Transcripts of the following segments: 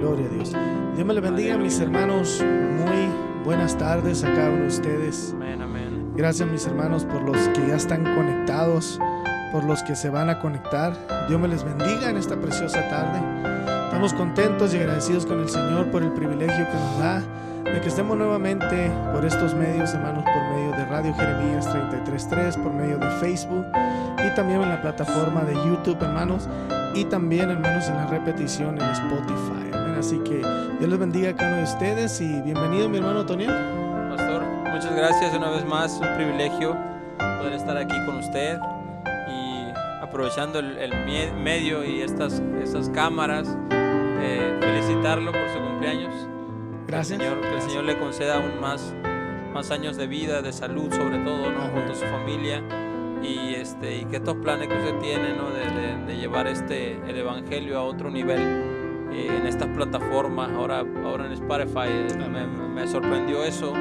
Gloria a Dios. Dios me le bendiga, mis hermanos. Muy buenas tardes a cada uno de ustedes. Amén, amén. Gracias, mis hermanos, por los que ya están conectados, por los que se van a conectar. Dios me les bendiga en esta preciosa tarde. Estamos contentos y agradecidos con el Señor por el privilegio que nos da de que estemos nuevamente por estos medios, hermanos, por medio de Radio Jeremías 33.3, por medio de Facebook y también en la plataforma de YouTube, hermanos, y también, hermanos, en la repetición en Spotify. Así que Dios les bendiga a cada uno de ustedes y bienvenido, mi hermano Toniel. Pastor, muchas gracias una vez más. Un privilegio poder estar aquí con usted y aprovechando el, el medio y estas, estas cámaras, eh, felicitarlo por su cumpleaños. Gracias. Que el Señor, que el Señor le conceda aún más, más años de vida, de salud sobre todo, ¿no? Junto a su familia. Y, este, y que estos planes que usted tiene ¿no? de, de- de llevar este, el Evangelio a otro nivel eh, en estas plataformas, ahora, ahora en Spotify, eh, me, me- sorprendió eso.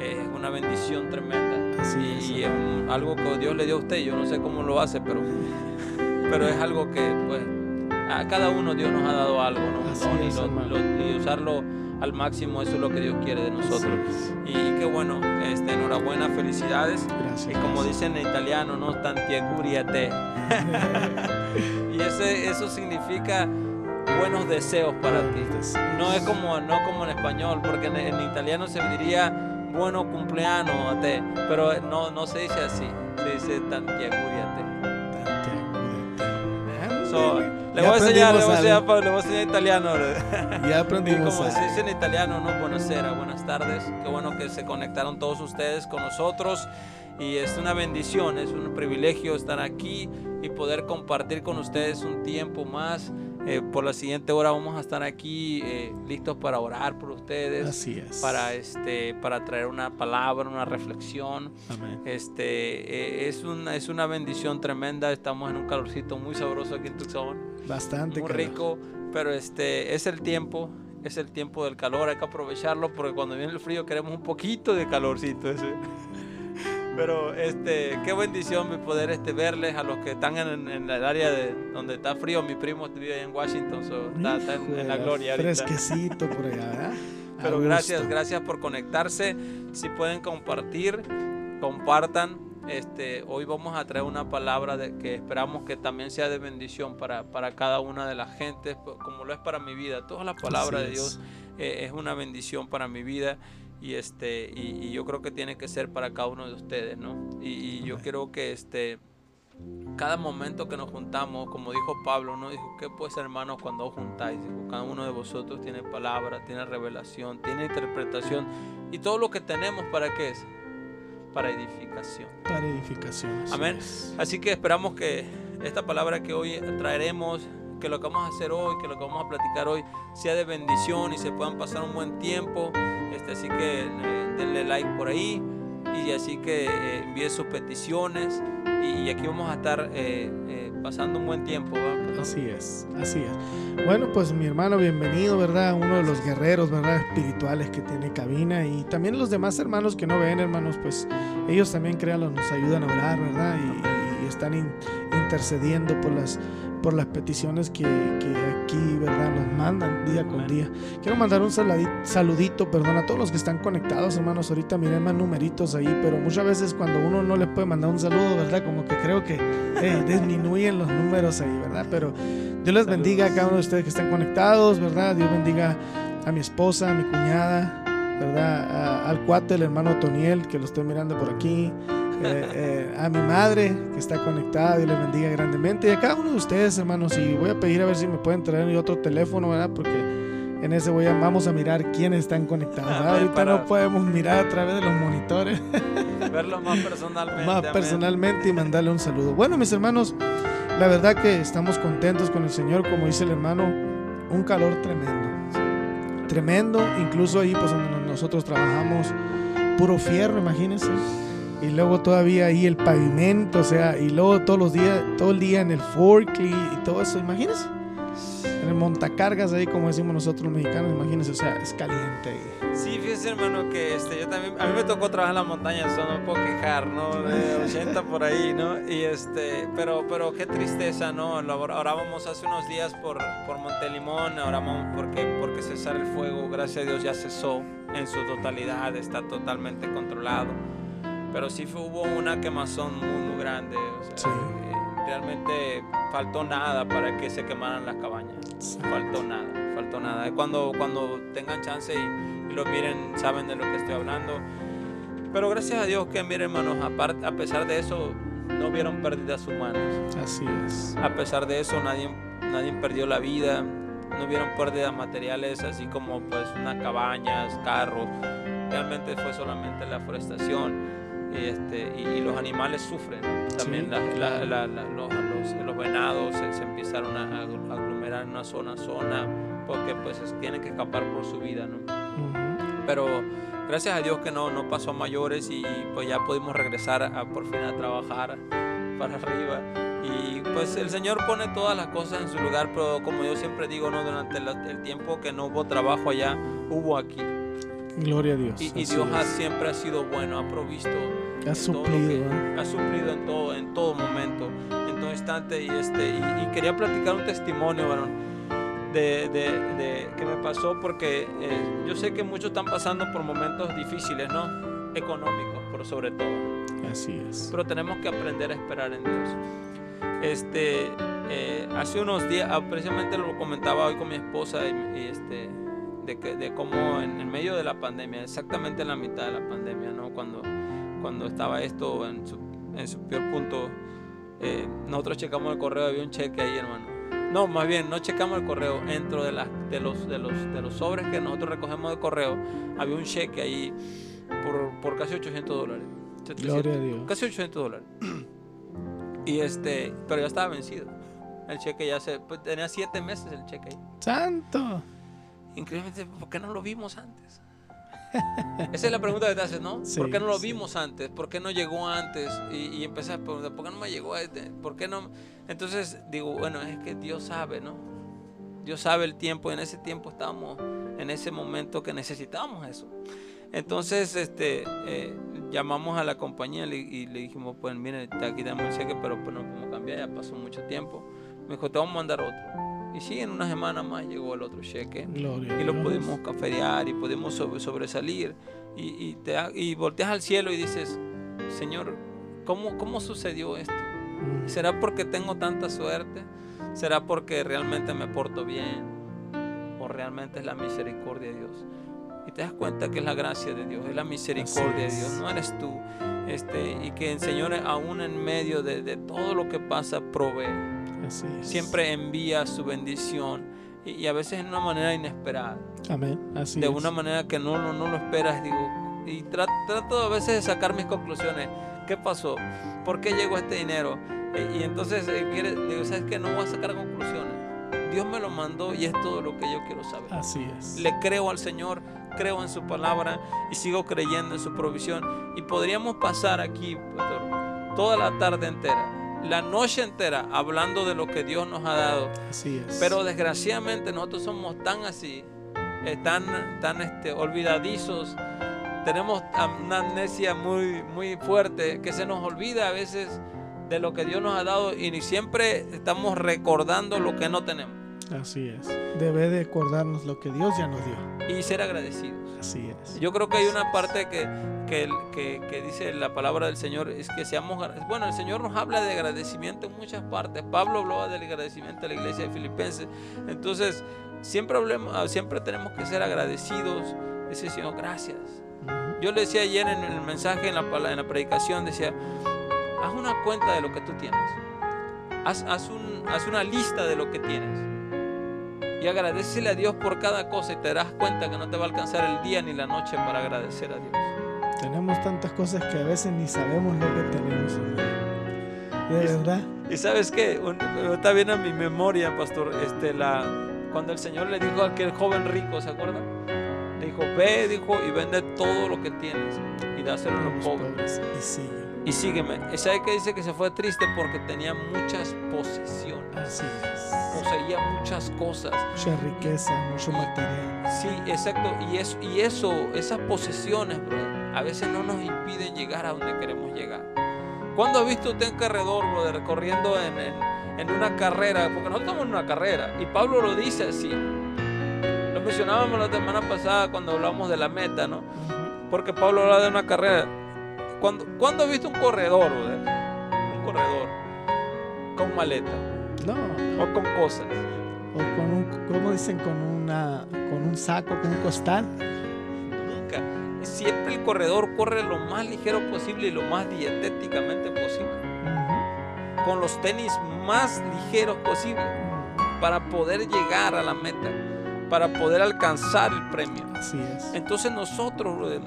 eh, Es una bendición tremenda. Así y es, y es un- algo que Dios le dio a usted. Yo no sé cómo lo hace, pero, pero es algo que pues, a cada uno Dios nos ha dado algo, ¿no? Así don, y es, lo- y usarlo al máximo, eso es lo que Dios quiere de nosotros. Así Y qué bueno, este, enhorabuena, felicidades. Gracias. Y como dicen en italiano, ¿no? Tantiecuriate. y ese, eso significa buenos deseos para ti. No es como, no como en español, porque en, en italiano se diría bueno cumpleaños a te, pero no, no se dice así, se dice tantiecuriate. So, le voy a enseñar, le voy a enseñar, le voy a enseñar italiano. Ya aprendimos. como se dice en italiano, ¿no? Buonasera, buenas tardes. Qué bueno que se conectaron todos ustedes con nosotros. Y es una bendición, es un privilegio estar aquí y poder compartir con ustedes un tiempo más. Eh, por la siguiente hora vamos a estar aquí eh, listos para orar por ustedes, Así es. para, este, para traer una palabra, una reflexión. Amén. Este, eh, es, una, es una bendición tremenda. Estamos en un calorcito muy sabroso aquí en Tucson Bastante. muy calor. rico, pero este es el tiempo, es el tiempo del calor, hay que aprovecharlo porque cuando viene el frío queremos un poquito de calorcito ese. Pero este, qué bendición mi poder este verles a los que están en, en el área de donde está frío. Mi primo vive allá en Washington, so, está, está en, en la gloria ahorita. Fresquecito por allá, Pero gracias, gracias por conectarse. Si pueden compartir, compartan. Este, hoy vamos a traer una palabra de, que esperamos que también sea de bendición para, para cada una de las gentes, po- como lo es para mi vida. Toda la palabra Así de es. Dios eh, es una bendición para mi vida y, este, y, y yo creo que tiene que ser para cada uno de ustedes, ¿no? Y, y yo creo que este, cada momento que nos juntamos, como dijo Pablo, ¿no? Dijo, ¿qué pues hermanos cuando os juntáis? Dijo, cada uno de vosotros tiene palabra, tiene revelación, tiene interpretación. Y todo lo que tenemos, ¿para qué es? Para edificación. Para edificación. Amén. es. Así que esperamos que esta palabra que hoy traeremos, que lo que vamos a hacer hoy, que lo que vamos a platicar hoy, sea de bendición y se puedan pasar un buen tiempo. Este, así que eh, denle like por ahí y así que eh, envíe sus peticiones y, y aquí vamos a estar eh, pasando un buen tiempo. ¿verdad? Así es, así es. Bueno, pues mi hermano, bienvenido, ¿verdad? Uno de los guerreros, ¿verdad? Espirituales que tiene cabina y también los demás hermanos que no ven, hermanos, pues ellos también, créanlo, nos ayudan a orar, ¿verdad? Y, y están in- intercediendo por las, por las peticiones que, que aquí, ¿verdad? Nos mandan día con día. Quiero mandar un saludito, perdón, a todos los que están conectados, hermanos. Ahorita miré más numeritos ahí, pero muchas veces cuando uno no les puede mandar un saludo, ¿verdad? Como que creo que eh, disminuyen los números ahí, ¿verdad? Pero Dios les bendiga a cada uno de ustedes que están conectados, ¿verdad? Dios bendiga a mi esposa, a mi cuñada, ¿verdad? A- al cuate, el hermano Toniel, que lo estoy mirando por aquí. Eh, eh, a mi madre que está conectada, Dios les bendiga grandemente. Y a cada uno de ustedes, hermanos, y voy a pedir a ver si me pueden traer otro teléfono, ¿verdad? Porque en ese voy a, vamos a mirar quiénes están conectados. Ahorita para- no podemos mirar a través de los monitores Verlo más personalmente. más amén. personalmente y mandarle un saludo. Bueno, mis hermanos, la verdad que estamos contentos con el Señor, como dice el hermano, un calor tremendo. Tremendo, incluso ahí pues donde nosotros trabajamos, puro fierro, imagínense. Y luego todavía ahí el pavimento, o sea, y luego todos los días, todo el día en el forklift y todo eso, imagínense. en el montacargas ahí, como decimos nosotros los mexicanos, imagínense, o sea, es caliente. ahí. Sí, fíjese hermano que este, yo también, a mí me tocó trabajar en la montaña, eso no me puedo quejar, ¿no? De 80 por ahí, ¿no? Y este, pero, pero qué tristeza, ¿no? Orábamos hace unos días por, por Montelimón, orábamos porque, porque cesar el fuego, gracias a Dios ya cesó en su totalidad, está totalmente controlado. Pero sí fue- hubo una quemazón muy, muy grande, o sea, Sí. eh, realmente faltó nada para que se quemaran las cabañas faltó nada, faltó nada. Cuando, cuando tengan chance y, y lo miren, saben de lo que estoy hablando. Pero gracias a Dios que, miren hermanos, aparte, a pesar de eso, no vieron pérdidas humanas. Así es. A pesar de eso, nadie, nadie perdió la vida, no vieron pérdidas materiales, así como pues unas cabañas, carros. Realmente fue solamente la forestación y, este, y, y los animales sufren. También Sí, la- la- la- los, los- los venados se, se empezaron a agl- aglomerar en una zona a zona porque pues es- tienen que escapar por su vida. ¿no? Ujú. pero gracias a Dios que no, no pasó a mayores y pues ya pudimos regresar a, por fin a trabajar para arriba. Y pues el Señor pone todas las cosas en su lugar, pero como yo siempre digo, ¿no? durante el tiempo que no hubo trabajo allá, hubo aquí. Gloria a Dios. Y, y Dios ha- siempre ha sido bueno, ha provisto. ha suplido. que- ¿eh? ha suplido en todo, en todo momento, en todo instante. Y, este, y, y quería platicar un testimonio, varón, de, de- de- que me pasó porque eh, yo sé que muchos están pasando por momentos difíciles, ¿no? Económicos, pero sobre todo. Así es. Pero tenemos que aprender a esperar en Dios. Este, eh, hace unos días, ah, precisamente lo comentaba hoy con mi esposa y, y, este, de, que, de cómo en, en medio de la pandemia, exactamente en la mitad de la pandemia, ¿no? Cuando, cuando estaba esto en su, en su peor punto, eh, nosotros checamos el correo, había un cheque ahí, hermano. No, más bien, no checamos el correo. Dentro de, las de, los, de, los, de los sobres que nosotros recogemos de correo, había un cheque ahí por, por casi 800 dólares. 700, Gloria a Dios. Casi 800 dólares. Y este, pero ya estaba vencido. El cheque ya se, pues, tenía 7 meses el cheque ahí. Santo. Increíblemente, ¿por qué no lo vimos antes? Esa es la pregunta que te haces, ¿no? Sí, ¿Por qué no lo sí. vimos antes? ¿Por qué no llegó antes? Y, y empecé a preguntar, ¿por qué no me llegó este? ¿Por qué no? Entonces digo, bueno, es que Dios sabe, ¿no? Dios sabe el tiempo y en ese tiempo estábamos en ese momento que necesitábamos eso. Entonces, este, eh, llamamos a la compañía y le dijimos, pues mire, aquí tenemos el cheque, pero pues no podemos cambiar, ya pasó mucho tiempo. Me dijo, te vamos a mandar otro. Y sí, en una semana más llegó el otro cheque Gloria y lo pudimos cafetear y pudimos sobre- sobresalir. Y, y, te, y volteas al cielo y dices, Señor, ¿cómo, ¿cómo sucedió esto? Mm. ¿Será porque tengo tanta suerte? ¿Será porque realmente me porto bien? ¿O realmente es la misericordia de Dios? Y te das cuenta que es la gracia de Dios, es la misericordia de Así Dios, es. no eres tú. Este, y que el Señor, aún en medio de, de todo lo que pasa, provee Así es. siempre envía su bendición y, y a veces en una manera inesperada, Amén. Así de es. una manera que no, no, no lo esperas, digo, y tra- trato a veces de sacar mis conclusiones. ¿Qué pasó? ¿Por qué llegó este dinero? Eh, y entonces eh, quiere- digo, ¿sabes qué? No voy a sacar conclusiones. Dios me lo mandó y es todo lo que yo quiero saber. Así es. Le creo al Señor, creo en su palabra y sigo creyendo en su provisión. Y podríamos pasar aquí, pastor, toda la tarde entera, la noche entera, hablando de lo que Dios nos ha dado. Así es. Pero desgraciadamente nosotros somos tan así, eh, tan, tan este, olvidadizos, tenemos una amnesia muy, muy fuerte que se nos olvida a veces de lo que Dios nos ha dado y ni siempre estamos recordando lo que no tenemos Así es. Debe de acordarnos lo que Dios ya nos dio. y ser agradecidos. Así es. Yo creo que hay una parte que, que, que- que dice la palabra del Señor, es que seamos, agra- bueno, el Señor nos habla de agradecimiento en muchas partes. Pablo hablaba del agradecimiento a la iglesia de Filipenses. Entonces, siempre, hablemos, siempre tenemos que ser agradecidos. Decir, Señor, gracias. Ujú. Yo le decía ayer en el mensaje, en la, en la predicación, decía, haz una cuenta de lo que tú tienes. Haz, haz un- haz una lista de lo que tienes. Y agradecele a Dios por cada cosa y te darás cuenta que no te va a alcanzar el día ni la noche para agradecer a Dios. Tenemos tantas cosas que a veces ni sabemos lo que tenemos. De verdad. Y sabes qué, Un- está bien a mi memoria, pastor, este, la, cuando el Señor le dijo a aquel joven rico, ¿se acuerdan? Le dijo, ve, dijo, y vende todo lo que tienes y dáselo a los pobres. Y sigue. Y sígueme. ¿Sabe qué dice que se fue triste? Porque tenía muchas posesiones. Así es. Poseía muchas cosas. Mucha riqueza, mucho material. Sí, exacto. Y eso, y eso esas posesiones, brother, a veces no nos impiden llegar a donde queremos llegar. ¿Cuándo ha visto usted un corredor, brother, corriendo en, en, en una carrera? Porque nosotros estamos en una carrera. Y Pablo lo dice así. Lo mencionábamos la semana pasada cuando hablamos de la meta, ¿no? Porque Pablo habla de una carrera. ¿Cuándo, ¿cuándo ha visto un corredor, brother? Un corredor con maleta No. o con cosas. O con un, ¿cómo dicen? Con una, con un saco, con un costal. Nunca. Siempre el corredor corre lo más ligero posible y lo más dietéticamente posible. Con los tenis más ligeros posible para poder llegar a la meta, para poder alcanzar el premio. Así es. Entonces nosotros,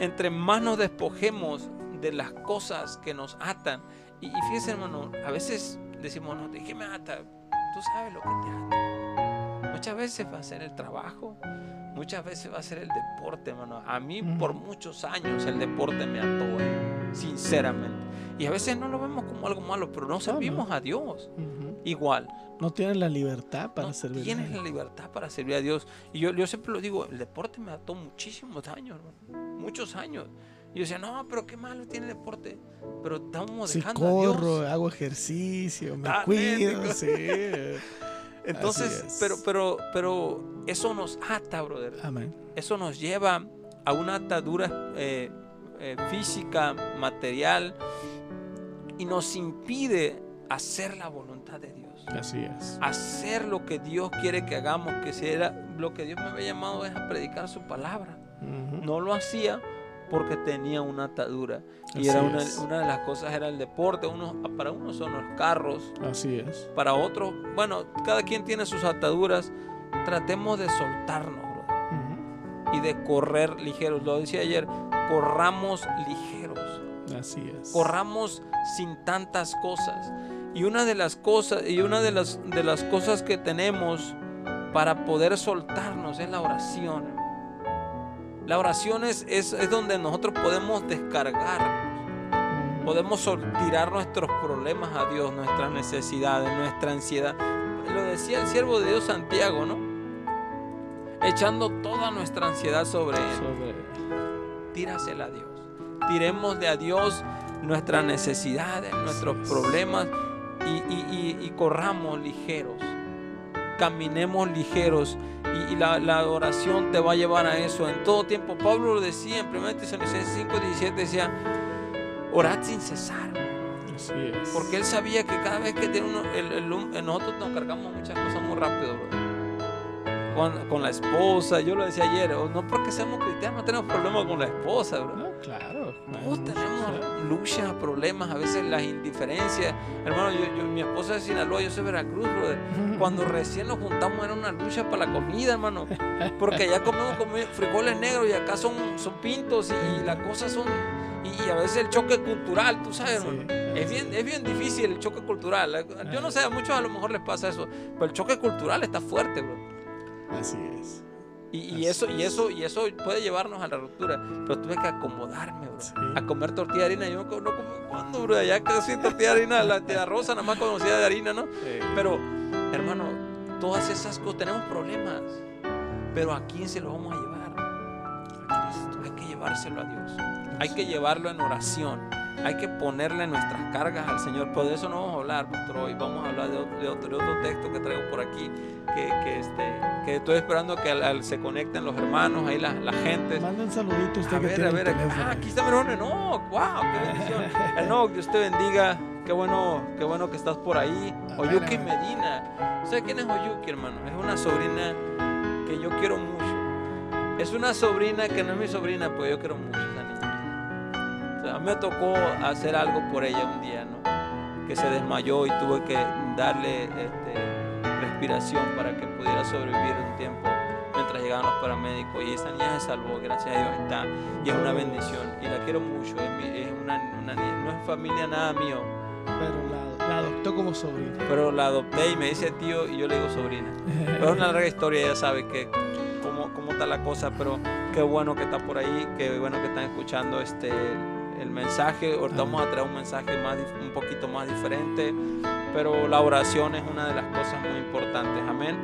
entre más nos despojemos de las cosas que nos atan, y, y fíjese hermano, a veces decimos, no, ¿de qué me ata? Tú sabes lo que te ata. Muchas veces va a ser el trabajo, muchas veces va a ser el deporte, hermano. A mí por muchos años el deporte me ató, eh, sinceramente. Y a veces no lo vemos como algo malo, pero no servimos a Dios. Igual, No tienen la libertad para no servir. a tienes la libertad para servir a Dios. Y yo, yo siempre lo digo, el deporte me ató muchísimos años, hermano, muchos años. Y yo decía, no, pero qué malo tiene el deporte. Pero estamos Si dejando a corro, Dios. hago ejercicio, me cuido, médico. sí. Entonces, pero, pero, pero eso nos ata, brother. Amén. Eso nos lleva a una atadura eh, eh, física, material, y nos impide hacer la voluntad de Dios. Así es. hacer lo que Dios quiere que hagamos, que sea lo que Dios me había llamado es a predicar su palabra. No lo hacía porque tenía una atadura. Y Así era una, una de las cosas era el deporte. Uno, para unos son los carros, Así es. para otros, bueno, cada quien tiene sus ataduras. Tratemos de soltarnos brother, Ujú. y de correr ligeros. Lo decía ayer, corramos ligeros Así es. corramos sin tantas cosas. Y una de las cosas, y una de las, de las cosas que tenemos para poder soltarnos es la oración. La oración es, es, es donde nosotros podemos descargar, podemos tirar nuestros problemas a Dios, nuestras necesidades, nuestra ansiedad. Lo decía el siervo de Dios Santiago, ¿no? Echando toda nuestra ansiedad sobre Él Sobre. tírasela a Dios. Tiremos de a Dios nuestras necesidades, nuestros es. problemas y, y- y- y corramos ligeros. Caminemos ligeros y, y la, la oración te va a llevar a eso en todo tiempo. Pablo lo decía en 1 Tesalonicenses 5, 17, decía, orad sin cesar. Así es. Porque él sabía que cada vez que tiene uno, el- el- nosotros nos cargamos muchas cosas muy rápido, bro. Con, con la esposa, yo lo decía ayer, o no porque seamos cristianos, no tenemos problemas con la esposa, bro. No, claro. Todos tenemos luchas, problemas, a veces las indiferencias. Hermano, yo, yo- mi esposa es de Sinaloa, yo soy de Veracruz, brother. Cuando recién nos juntamos era una lucha para la comida, hermano. Porque allá comemos frijoles negros y acá son, son pintos y, y las cosas son... Y, y a veces el choque cultural, tú sabes, Sí. Es bien, es bien difícil el choque cultural. Yo no sé, a muchos a lo mejor les pasa eso, pero el choque cultural está fuerte, bro. Así es. Y, y eso, y es. eso, y eso puede llevarnos a la ruptura. Pero tuve que acomodarme, bro. Sí. A comer tortilla de harina. Yo no como cuándo, bro. Ya casi tortilla de harina, la tía Rosa nada más conocida de harina, ¿no? Pero, hermano, todas esas cosas tenemos problemas. Pero ¿a quién se lo vamos a llevar? A Cristo. Hay que llevárselo a Dios. Hay que llevarlo en oración. Hay que ponerle nuestras cargas al Señor. Pero de eso no vamos a hablar, pastor. Hoy vamos a hablar de otro, de otro, de otro texto que traigo por aquí. Que, que, este, que estoy esperando que al- al- se conecten los hermanos, ahí la, la gente. Manda un saludito a ver, a ver, ah, aquí está Merone, no, wow, qué bendición. Que Dios te bendiga, qué bueno, qué bueno que estás por ahí. Oyuki. Medina, ¿sabe quién es Oyuki, hermano? Es una sobrina que yo quiero mucho. Es una sobrina que no es mi sobrina, pero yo quiero mucho a mí me tocó hacer algo por ella un día, ¿no? Que se desmayó y tuve que darle este, respiración para que pudiera sobrevivir un tiempo mientras llegaban los paramédicos. Y esa niña se salvó, gracias a Dios está. Y es una bendición. Y la quiero mucho. Es, una, una niña, no es familia nada mío, Pero la, la adoptó como sobrina. pero la adopté y me dice tío y yo le digo sobrina. Pero es una larga historia, ya sabe que cómo, cómo está la cosa, pero qué bueno que está por ahí, qué bueno que están escuchando este el mensaje. Ahorita vamos a traer un mensaje más, un poquito más diferente, pero la oración es una de las cosas muy importantes. Amén.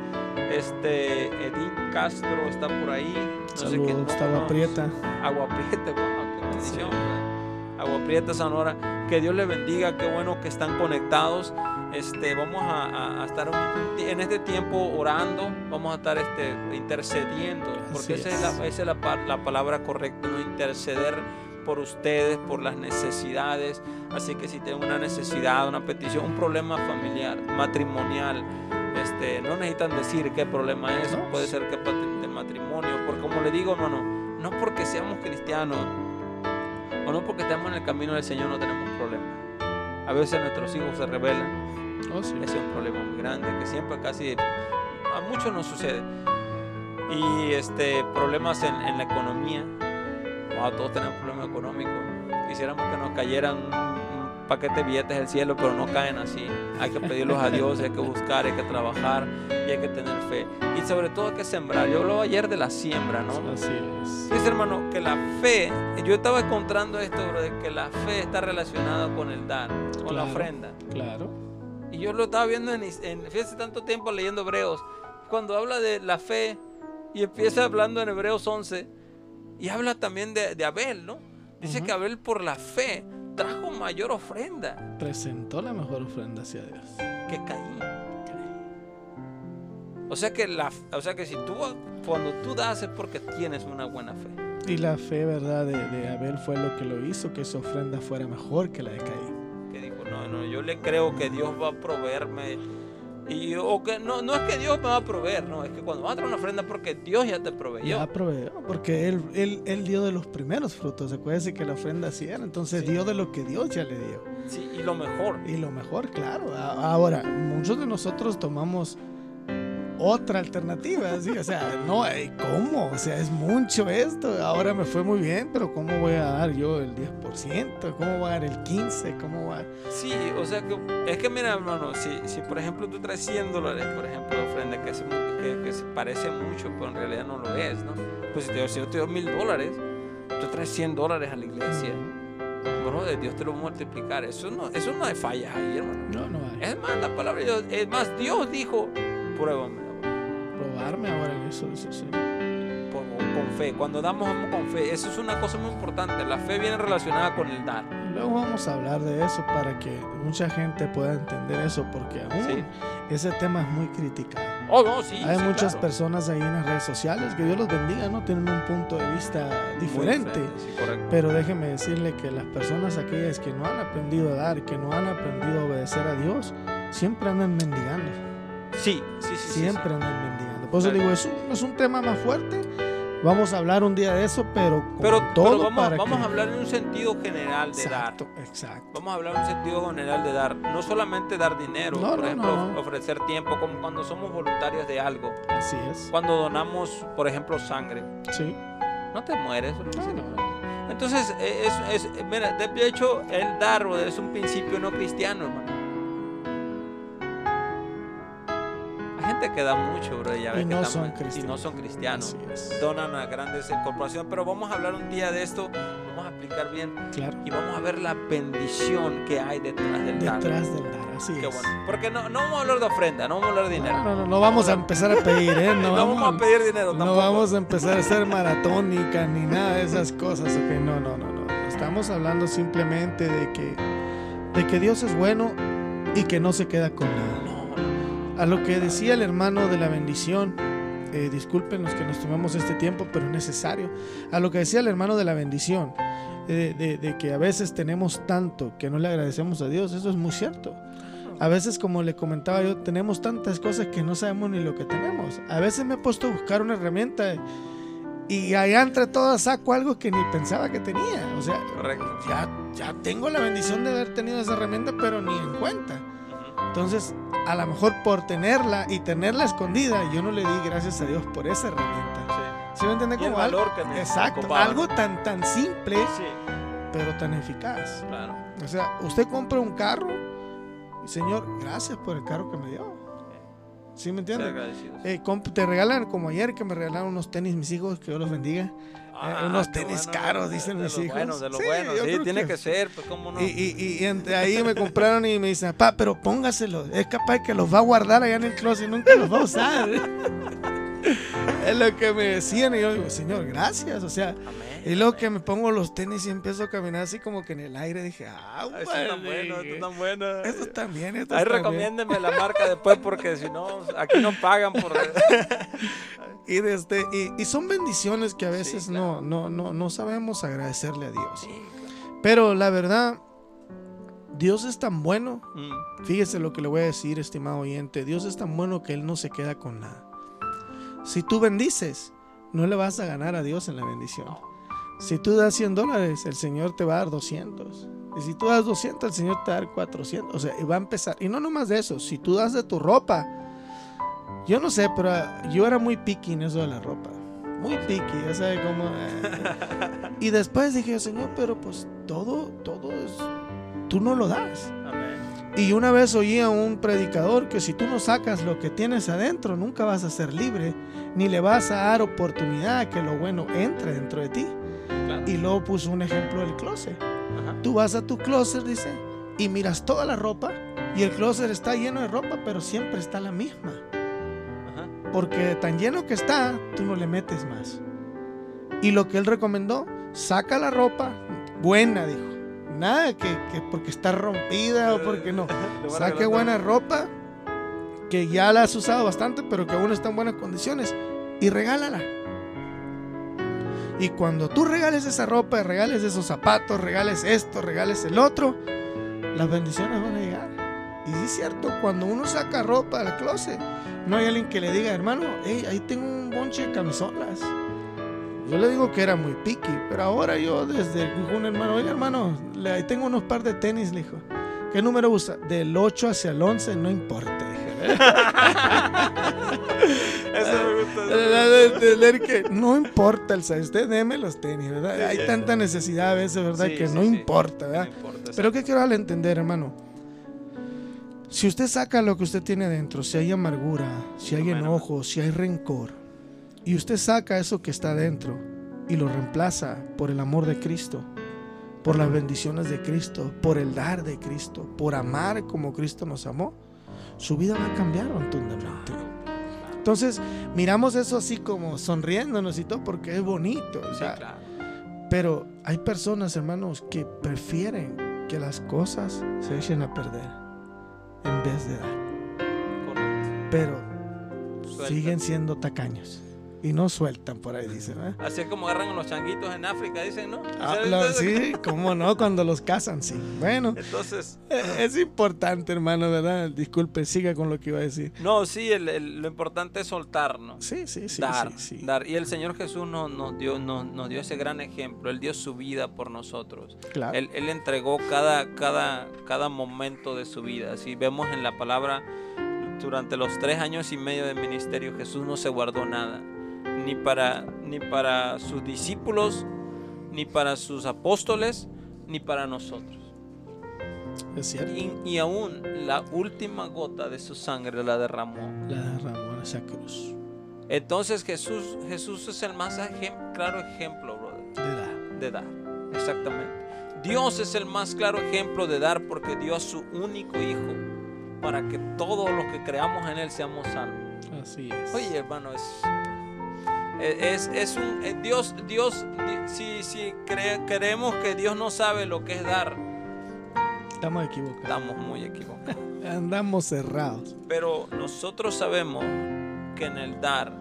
Este, Edith Castro está por ahí. No sé Saludos, quién- no, Gustavo no, Aprieta. Agua Prieta, wow, qué bendición. ¿verdad? Agua Prieta, Sonora. Que Dios les bendiga, qué bueno que están conectados. Este, vamos a, a- a estar un- en este tiempo orando, vamos a estar este, intercediendo, porque esa es, la, esa es la, la palabra correcta, ¿no? interceder por ustedes, por las necesidades. Así que si tienen una necesidad, una petición, un problema familiar, matrimonial, este, no necesitan decir qué problema es, puede ser que del matrimonio, porque como le digo, hermano, no porque seamos cristianos o no porque estemos en el camino del Señor no tenemos problemas. A veces nuestros hijos se rebelan, Oh, sí. ese es un problema muy grande que siempre casi a muchos nos sucede. Y este problemas en, en la economía. Wow, todos tenemos económicos. Quisiéramos que nos cayeran un, paquete de billetes del cielo, pero no caen así. Hay que pedirlos a Dios, hay que buscar, hay que trabajar y hay que tener fe. Y sobre todo hay que sembrar. Yo hablaba ayer de la siembra, ¿no? Así es. Fíjese, hermano, que la fe, yo estaba encontrando esto, bro, de que la fe está relacionada con el dar, con la ofrenda. Claro. Y yo lo estaba viendo en, en fíjese tanto tiempo leyendo Hebreos, cuando habla de la fe y empieza hablando en Hebreos 11 y habla también de, de Abel, ¿no? Dice Ujú. que Abel por la fe trajo mayor ofrenda Presentó la mejor ofrenda hacia Dios. que Caín. O sea que la, o sea que si tú cuando tú das es porque tienes una buena fe. Y la fe, ¿verdad? De, de Abel fue lo que lo hizo, que su ofrenda fuera mejor que la de Caín. que dijo, no, no, yo le creo que Dios va a proveerme. Y, o que no, no es que Dios me va a proveer, no, es que cuando vas a traer una ofrenda porque Dios ya te proveyó. Ya proveyó, porque él, él, él dio de los primeros frutos. Acuérdese que la ofrenda así era. Entonces Sí. dio de lo que Dios ya le dio. Sí, y lo mejor. Y lo mejor, claro. Ahora, muchos de nosotros tomamos otra alternativa, ¿sí? O sea, no, eh, ¿cómo? O sea, es mucho esto. Ahora me fue muy bien, pero ¿cómo voy a dar yo el 10%? ¿Cómo voy a dar el 15%? ¿Cómo voy a... Sí, o sea que es que mira, hermano, si, si por ejemplo tú traes 100 dólares, por ejemplo, de ofrenda, que, se, que, que se parece mucho, pero en realidad no lo es, ¿no? Pues si, te, si yo te doy mil dólares, tú traes 100 dólares a la iglesia, brother, Dios te lo va a multiplicar. Eso no, eso no hay fallas ahí, hermano. No, no hay. Es más, la palabra de Dios, es más, Dios dijo, pruébame. Probarme ahora en eso, el Señor. con, fe. Cuando damos, damos con fe. Eso es una cosa muy importante. La fe viene relacionada con el dar. Luego vamos a hablar de eso para que mucha gente pueda entender eso, porque aún Sí. ese tema es muy criticado. Oh, no, sí. Hay sí, muchas claro. personas ahí en las redes sociales que Dios los bendiga, ¿no? Tienen un punto de vista diferente. Sí, correcto. Pero déjeme decirle que las personas aquellas que no han aprendido a dar, que no han aprendido a obedecer a Dios, siempre andan mendigando. Sí, sí, sí. sí, Siempre sí. andan mendigando. Por eso digo, es un, es un tema más fuerte. Vamos a hablar un día de eso, pero con Pero, todo pero vamos, para vamos que- a hablar en un sentido general de Exacto, dar. exacto. Vamos a hablar en un sentido general de dar. No solamente dar dinero, No, por no, ejemplo, no, ofrecer tiempo, como cuando somos voluntarios de algo. Así es. Cuando donamos, por ejemplo, sangre. Sí. No te mueres. Entonces, eh, es, es- mira, de hecho, el dar es un principio no cristiano, hermano. Gente que da mucho, bro, ya Y que no son y no cristianos. son. Donan a grandes corporaciones, pero vamos a hablar un día de esto, vamos a explicar bien Claro. y vamos a ver la bendición que hay detrás del dar. Detrás del dar, así Qué es. bueno. Porque no, no vamos a hablar de ofrenda, no vamos a hablar de dinero. No, no, no, no vamos a empezar a pedir, ¿eh? No, No vamos a pedir dinero No vamos a empezar a hacer maratónica ni nada de esas cosas, ok, no, no, no, no. Estamos hablando simplemente de que, de que Dios es bueno y que no se queda con nada. A lo que decía el hermano de la bendición, eh, disculpen los que nos tomamos este tiempo, pero es necesario. A lo que decía el hermano de la bendición, eh, de, de que a veces tenemos tanto que no le agradecemos a Dios, eso es muy cierto. A veces, como le comentaba yo, tenemos tantas cosas que no sabemos ni lo que tenemos. A veces me he puesto a buscar una herramienta y allá entre todas saco algo que ni pensaba que tenía. O sea, Correcto. ya, ya tengo la bendición de haber tenido esa herramienta, pero ni en cuenta. Entonces, a lo mejor por tenerla y tenerla escondida, yo no le di gracias a Dios por esa herramienta. Sí. ¿Sí me entiende como algo? Exacto, ocupaba. algo tan, tan simple, Sí, pero tan eficaz. claro. O sea, usted compra un carro y, Señor, gracias por el carro que me dio. ¿Sí me Ser entiende? agradecidos. Eh, te regalan, como ayer que me regalaron unos tenis mis hijos, que Dios los bendiga. Ah, unos qué tenis bueno, caros, dicen de mis hijos. Bueno, de lo Sí, bueno, sí, tiene que ser, pues cómo no. Y, y- y entre ahí me compraron y me dicen, papá, pero póngaselo. Es capaz que los va a guardar allá en el closet y nunca los va a usar. es lo que me decían y yo digo, señor, gracias. O sea, Amén. y luego que me pongo los tenis y empiezo a caminar así como que en el aire, dije, ah, Eso tan bueno, esto tan bueno. Esto también, esto Ahí también. recomiéndenme la marca después porque si no, aquí no pagan por... Y, desde, y, y son bendiciones que a veces Sí, claro. no, no, no, no sabemos agradecerle a Dios. Sí, claro. Pero la verdad, Dios es tan bueno. Mm, Fíjese lo que le voy a decir, estimado oyente. Dios es tan bueno que Él no se queda con nada. Si tú bendices, no le vas a ganar a Dios en la bendición. Si tú das 100 dólares, el Señor te va a dar 200. Y si tú das 200, el Señor te va a dar 400. O sea, y va a empezar. Y no nomás de eso, si tú das de tu ropa. Yo no sé, pero yo era muy picky en eso de la ropa. Muy picky, ya sabe cómo. eh. Y después dije, Señor, pero pues todo, todo es. Tú no lo das. amén. Y una vez oí a un predicador que si tú no sacas lo que tienes adentro, nunca vas a ser libre, ni le vas a dar oportunidad a que lo bueno entre dentro de ti. Claro. Y luego puso un ejemplo del closet. Ajá. Tú vas a tu closet, dice, y miras toda la ropa, y el closet está lleno de ropa, pero siempre está la misma. Ajá. Porque tan lleno que está, tú no le metes más. Y lo que él recomendó, saca la ropa buena, dijo. Nada que, que porque está rompida o porque no. Saque buena ropa que ya la has usado bastante, pero que aún está en buenas condiciones y regálala. Y cuando tú regales esa ropa, regales esos zapatos, regales esto, regales el otro, las bendiciones van a llegar. Y sí es cierto, cuando uno saca ropa del closet, no hay alguien que le diga, hermano, hey, ahí tengo un bonche de camisolas. Yo le digo que era muy picky, pero ahora yo desde dijo un hermano, oye hermano, le- ahí tengo unos par de tenis, le dijo. ¿Qué número usa? Del 8 hacia el 11, no importa. dije. Eso me gusta. Que no importa el size, usted deme los tenis, ¿verdad? Sí, Hay sí. tanta necesidad a veces, ¿verdad? Que no importa, ¿verdad? No importa, Pero. ¿qué quiero darle a entender, hermano? Si usted saca lo que usted tiene dentro, si hay amargura, si hay enojo, si hay rencor, y usted saca eso que está dentro y lo reemplaza por el amor de Cristo, por las bendiciones de Cristo, por el dar de Cristo, por amar como Cristo nos amó, su vida va a cambiar rotundamente. Entonces, miramos eso así como sonriéndonos y todo porque es bonito. o Sí, sea, claro. pero hay personas, hermanos, que prefieren que las cosas se echen a perder en vez de dar. Correcto. Pero siguen siendo tacaños y no sueltan por ahí, dicen. ¿eh? Así es como agarran a los changuitos en África, dicen, ¿no? Ah, lo- sí, cómo no, cuando los casan, sí. Bueno, Entonces, eh, es importante, hermano, ¿verdad? Disculpe, siga con lo que iba a decir. no, sí, el- el- lo importante es soltarnos. Sí, sí, sí. dar, sí, sí. dar. Y el Señor Jesús nos, nos dio, nos, nos dio ese gran ejemplo. Él dio su vida por nosotros. Claro. Él, él entregó cada, cada, cada momento de su vida. Si vemos en la palabra, durante los tres años y medio de ministerio, Jesús no se guardó nada. Ni para, ni para sus discípulos, ni para sus apóstoles, ni para nosotros. Es cierto. Y, y aún la última gota de su sangre la derramó. La derramó en esa cruz. Entonces Jesús, Jesús es el más ejem- claro ejemplo, brother, De dar. de dar. Exactamente. Dios es el más claro ejemplo de dar porque dio a su único hijo para que todos los que creamos en él seamos salvos. Así es. Oye, hermano, es es, es un eh, Dios Dios di- si si cre- creemos que Dios no sabe lo que es dar, Estamos equivocados. estamos muy equivocados. Andamos cerrados. Pero nosotros sabemos que en el dar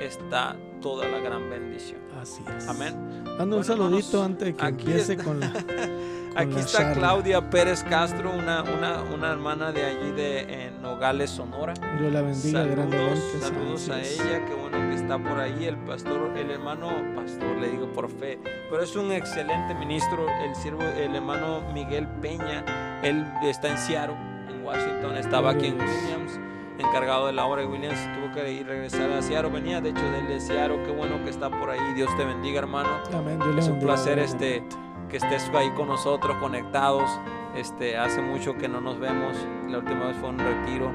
está toda la gran bendición. Así es. Amén. Mando un saludito hermanos, antes de que empiece está. con la. Aquí está charla. Claudia Pérez Castro, una, una, una hermana de allí de en Nogales, Sonora. Dios la bendiga Saludos, grandemente. saludos a ella, qué bueno que está por ahí, el pastor, el hermano pastor, le digo por fe, pero es un excelente ministro, el siervo, el hermano Miguel Peña, él está en Seattle, en Washington, estaba aquí en. Williams, encargado de la obra de Williams, tuvo que ir regresar a Seattle, venía de hecho de Seattle, qué bueno que está por ahí, Dios te bendiga hermano. Amén. Dios Es un bendiga placer este. Que estés ahí con nosotros conectados. Este, hace mucho que no nos vemos. La última vez fue un retiro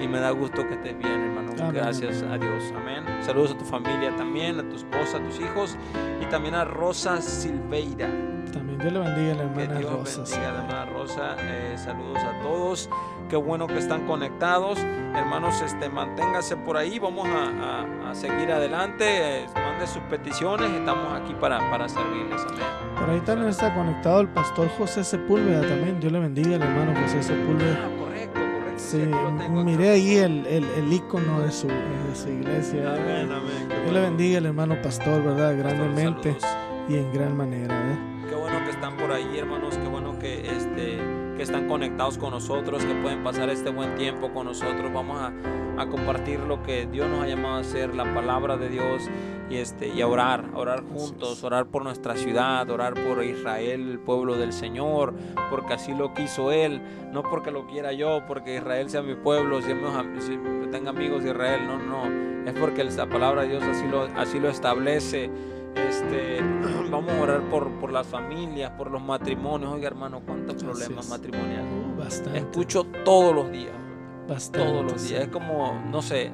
y me da gusto que estés bien, hermano. Amén, Gracias a Dios. Amén. Saludos a tu familia también, a tu esposa, a tus hijos y también a Rosa Silveira. También Dios le bendiga a la Que hermana Dios Rosa. bendiga a la hermana Rosa. Eh, saludos a todos. Qué bueno que están conectados. Hermanos, este, manténgase por ahí. Vamos a, a- a seguir adelante. Eh, mande sus peticiones. Estamos aquí para, para servirles. Amén. Por ahí también está conectado el pastor José Sepúlveda también. Dios le bendiga al hermano José Sepúlveda. Ah, correcto, correcto. Sí, miré ahí el, el, el icono de su, de su iglesia. Amén, amén. Dios le bueno. bendiga al hermano pastor, ¿verdad? Grandemente Saludos. y en gran manera, ¿verdad? Están por ahí, hermanos. Qué bueno que, este, que están conectados con nosotros, que pueden pasar este buen tiempo con nosotros. Vamos a, a compartir lo que Dios nos ha llamado a hacer, la palabra de Dios y, este, y a orar, a orar juntos, orar por nuestra ciudad, orar por Israel, el pueblo del Señor, porque así lo quiso Él, no porque lo quiera yo, porque Israel sea mi pueblo, si tenga amigos de Israel, no, no, es porque la palabra de Dios así lo, así lo establece. Este, vamos a orar por, por las familias, por los matrimonios. Oiga, hermano, cuántos problemas es. matrimoniales. Uh, bastante. Escucho todos los días, bastante, todos los días. Es como, no sé,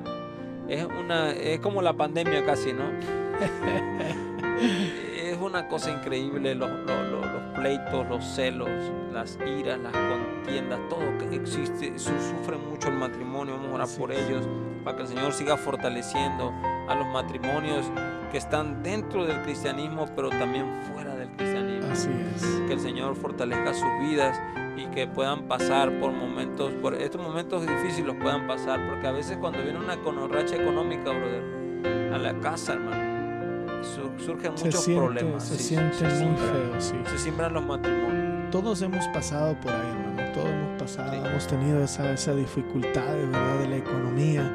es una, es como la pandemia casi, ¿no? es una cosa increíble los, los- los- los pleitos, los celos, las iras, las contiendas, todo que existe, su- sufre mucho el matrimonio, vamos a orar por ellos, para que el Señor siga fortaleciendo a los matrimonios que están dentro del cristianismo, pero también fuera del cristianismo. Así es. Que el Señor fortalezca sus vidas y que puedan pasar por momentos, por estos momentos difíciles los puedan pasar, porque a veces cuando viene una conorracha económica, brother, a la casa, hermano, sur- surgen Se muchos siente, problemas. se sí, siente muy siembran- feo, sí. Se siembran los matrimonios. Todos hemos pasado por ahí, hermano. Todos hemos pasado, Sí. hemos tenido esa, esa dificultad, de verdad, de la economía,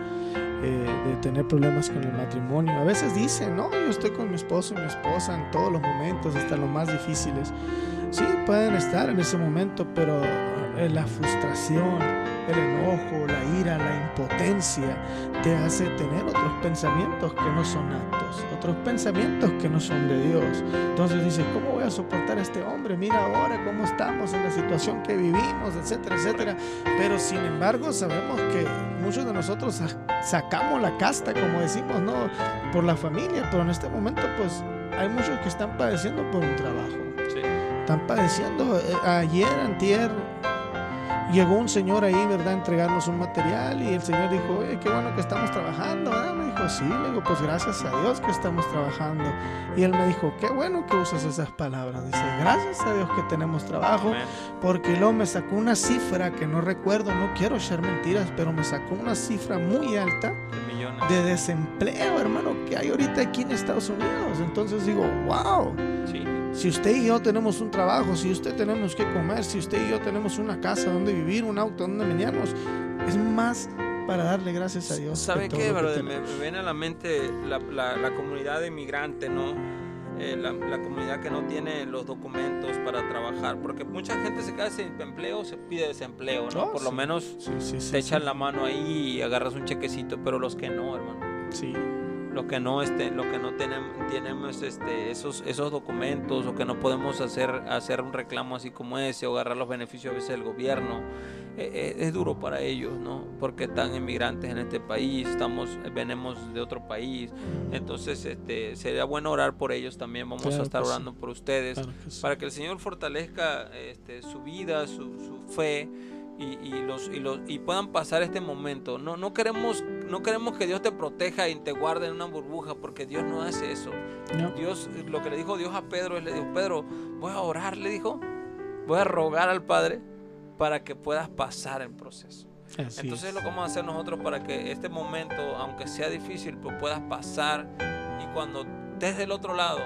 eh, de tener problemas con el matrimonio. A veces dicen, no, yo estoy con mi esposo y mi esposa en todos los momentos, hasta los más difíciles. Sí, pueden estar en ese momento, pero la frustración, el enojo, la ira, la impotencia te hace tener otros pensamientos que no son aptos, otros pensamientos que no son de Dios. Entonces dices, ¿cómo voy a soportar a este hombre? Mira ahora cómo estamos en la situación que vivimos, etcétera, etcétera. Pero sin embargo sabemos que muchos de nosotros sa- sacamos la casta, como decimos, ¿no? Por la familia, pero en este momento pues hay muchos que están padeciendo por un trabajo. Sí. Están padeciendo. eh, ayer, antier, llegó un señor ahí, ¿verdad?, a entregarnos un material y el señor dijo, oye, qué bueno que estamos trabajando, ¿verdad? Me dijo, sí, le digo, pues gracias a Dios que estamos trabajando. Y él me dijo, qué bueno que usas esas palabras. Dice, gracias a Dios que tenemos trabajo, porque luego me sacó una cifra que no recuerdo, no quiero echar mentiras, pero me sacó una cifra muy alta De de desempleo, hermano, que hay ahorita aquí en Estados Unidos. Entonces digo, wow. Sí. Si usted y yo tenemos un trabajo, si usted tenemos que comer, si usted y yo tenemos una casa donde vivir, un auto donde menearnos, es más para darle gracias a Dios. ¿Sabe qué, lo que brother? Me, me viene a la mente la, la- la comunidad de inmigrantes, ¿no? Eh, la, la comunidad que no tiene los documentos para trabajar, porque mucha gente se queda sin empleo, se pide desempleo, ¿no? Oh, Por lo sí. menos Sí, sí, te echan la mano ahí y agarras un chequecito, pero los que no, hermano. Sí, Los que no, este, los que no tenemos, tenemos este, esos, esos documentos o que no podemos hacer, hacer un reclamo así como ese o agarrar los beneficios a veces del gobierno, eh, es duro para ellos, ¿no? Porque están inmigrantes en este país, estamos, venimos de otro país, entonces este, sería bueno orar por ellos también, vamos Claro a estar que sí. orando por ustedes claro que sí. para que el Señor fortalezca este, su vida, su, su fe y, y los, y, los, y puedan pasar este momento. No, no, queremos, no queremos que Dios te proteja y te guarde en una burbuja, porque Dios no hace eso. No, Dios, lo que le dijo Dios a Pedro, es le dijo, Pedro, voy a orar, le dijo, voy a rogar al Padre para que puedas pasar el proceso. así Entonces es. lo que vamos a hacer nosotros para que este momento, aunque sea difícil, pues puedas pasar y cuando estés del otro lado,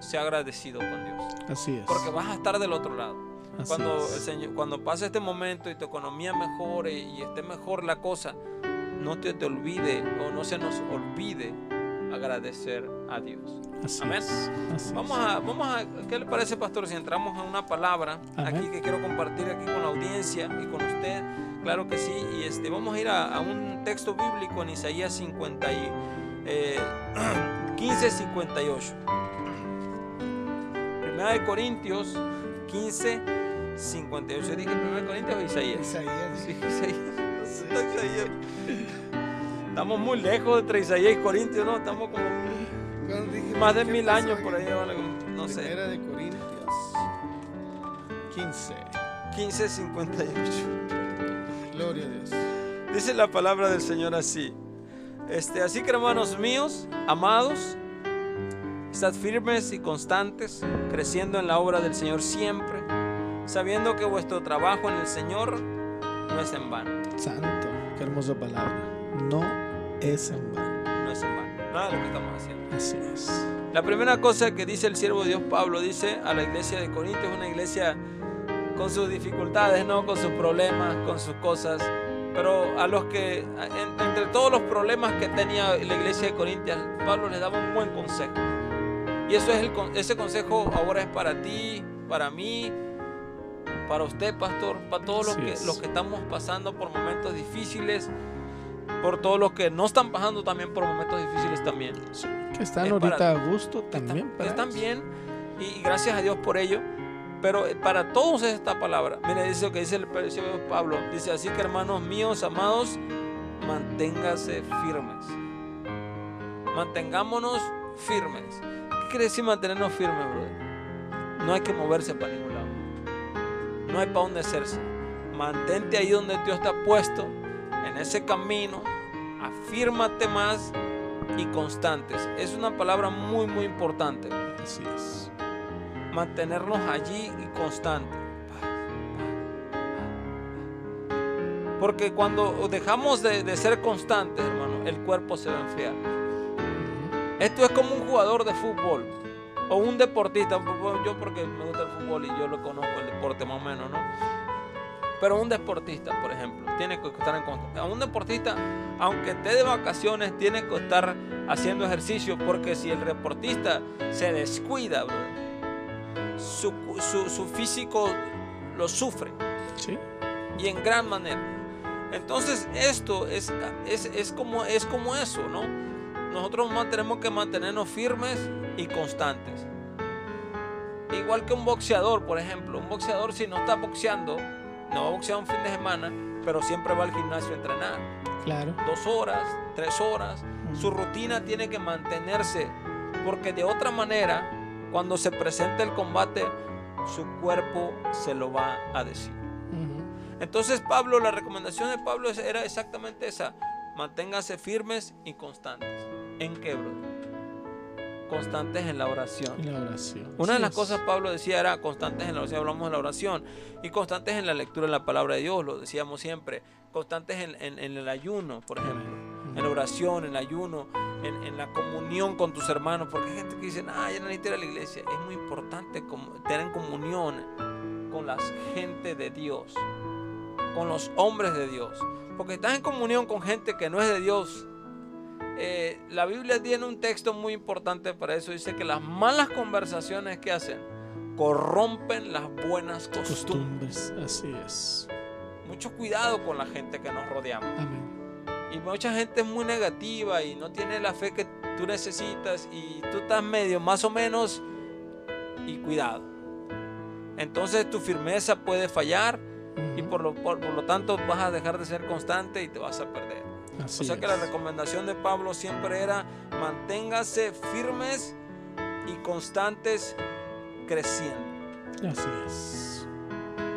sea agradecido con Dios. Así es. Porque vas a estar del otro lado. Así Cuando, el es. Señor, cuando pase este momento y tu economía mejore y esté mejor la cosa, no te, te olvide o no se nos olvide agradecer a Dios. Así Amén. es, así Vamos es. a, vamos a, ¿qué le parece, pastor, si entramos a una palabra Amén. aquí que quiero compartir aquí con la audiencia y con usted? Claro que sí. Y este, vamos a ir a, a un texto bíblico en Isaías 50 y, eh, 15, 58. Primera de Corintios 15, 58. ¿Dije Primera de Corintios o Isaías? Isaías, Sí, Isaías. Isaías. Estamos muy lejos de Isaías y Corintios, ¿no? Estamos como dije, más de ¿qué mil años por ahí, no sé. Primera de Corintios 15. 1558. Gloria a Dios. Dice la palabra del Señor así. Este, así que hermanos míos, amados, estad firmes y constantes, creciendo en la obra del Señor siempre, sabiendo que vuestro trabajo en el Señor no es en vano, Santo, qué hermosa palabra. No es en vano. no es en vano, nada de lo que estamos haciendo. Así es. La primera cosa que dice el siervo de Dios Pablo, dice a la iglesia de Corintios, una iglesia con sus dificultades, ¿no? con sus problemas, con sus cosas, pero a los que, en- entre todos los problemas que tenía la iglesia de Corintios, Pablo les daba un buen consejo. Y eso es el, ese consejo ahora es para ti, para mí, para usted, pastor, para todos los que, es. los que estamos pasando por momentos difíciles, por todos los que no están pasando también por momentos difíciles también Sí, que están Es para ahorita a gusto también. que para están bien y, y gracias a Dios por ello. Pero eh, para todos es esta palabra. Mire, dice lo que dice el siervo Pablo. Dice así que hermanos míos, amados, manténgase firmes. Mantengámonos firmes. ¿Qué quiere decir mantenernos firmes, brother? No hay que moverse para ningún lado. No hay para dónde hacerse. Mantente ahí donde Dios te ha puesto, en ese camino. Afírmate más y constantes. Es una palabra muy, muy importante. Así es. Mantenernos allí y constantes. Porque cuando dejamos de, de ser constantes, hermano, el cuerpo se va a enfriar. Esto es como un jugador de fútbol o un deportista. Yo porque me gusta el fútbol y yo lo conozco el deporte más o menos, ¿no? Pero un deportista, por ejemplo, tiene que estar en constante. A un deportista, aunque esté de vacaciones, tiene que estar haciendo ejercicio porque si el deportista se descuida, su, su- su físico lo sufre Sí. y en gran manera. Entonces esto es, es, es como, es como eso, ¿no? Nosotros tenemos que mantenernos firmes y constantes. Igual que un boxeador, por ejemplo. Un boxeador si no está boxeando, no va a boxear un fin de semana, pero siempre va al gimnasio a entrenar. Claro. Dos horas, tres horas. Su rutina tiene que mantenerse, porque de otra manera, cuando se presente el combate, su cuerpo se lo va a decir. Entonces Pablo, la recomendación de Pablo era exactamente esa. Manténganse firmes y constantes. ¿En qué, brother? Constantes en la oración. Y la oración. Una de las es. cosas Pablo decía era constantes en la oración, hablamos de la oración, y constantes en la lectura de la palabra de Dios, lo decíamos siempre, constantes en, en- en el ayuno, por ejemplo, en la oración, en el ayuno, en, en la comunión con tus hermanos, porque hay gente que dice, ah, ya no necesito ir a la iglesia, es muy importante tener comunión con la gente de Dios, con los hombres de Dios, porque estás en comunión con gente que no es de Dios, eh, la Biblia tiene un texto muy importante para eso. Dice que las malas conversaciones que hacen corrompen las buenas costumbres. Costumbres. Así es. Mucho cuidado con la gente que nos rodeamos. Amén. Y mucha gente es muy negativa y no tiene la fe que tú necesitas y tú estás medio más o menos y cuidado. Entonces tu firmeza puede fallar y por lo, por- por lo tanto vas a dejar de ser constante y te vas a perder. Así O sea que la recomendación de Pablo siempre era manténgase firmes y constantes creciendo. Así es.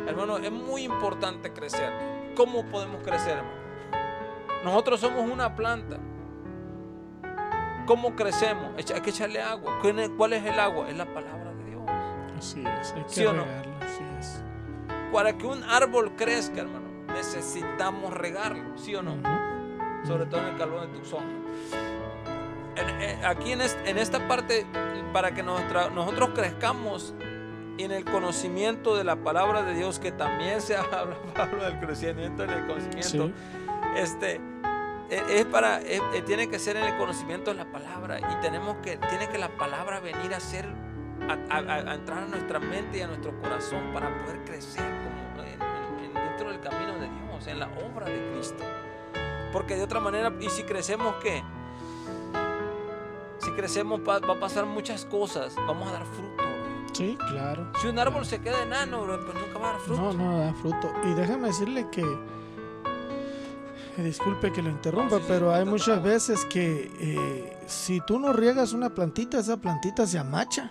Hermano, es muy importante crecer. ¿Cómo podemos crecer, hermano? Nosotros somos una planta. ¿Cómo crecemos? Hay que echarle agua. ¿Quién es- ¿Cuál es el agua? Es la palabra de Dios. Así es. Hay que ¿Sí no? Así es. Para que un árbol crezca, hermano, necesitamos regarlo, ¿sí o no? Sobre todo en el calor de Tucson. En- en- aquí en, est- en esta parte, para que nuestra- nosotros crezcamos en el conocimiento de la palabra de Dios, que también se habla Pablo del crecimiento en el conocimiento, Sí. este, e- es para, es- eh, tiene que ser en el conocimiento de la palabra y tenemos que, tiene que la palabra venir a ser, a, a- a- entrar a nuestra mente y a nuestro corazón para poder crecer como en- en- dentro del camino de Dios, en la obra de Cristo. Porque de otra manera, ¿y si crecemos qué? Si crecemos va, a pasar muchas cosas, vamos a dar fruto. bro. Sí, claro. Si un árbol se queda enano, bro, pues nunca va a dar fruto. No, no da fruto. Y déjame decirle que disculpe que lo interrumpa, pero hay muchas veces que eh, si tú no riegas una plantita, esa plantita se amacha.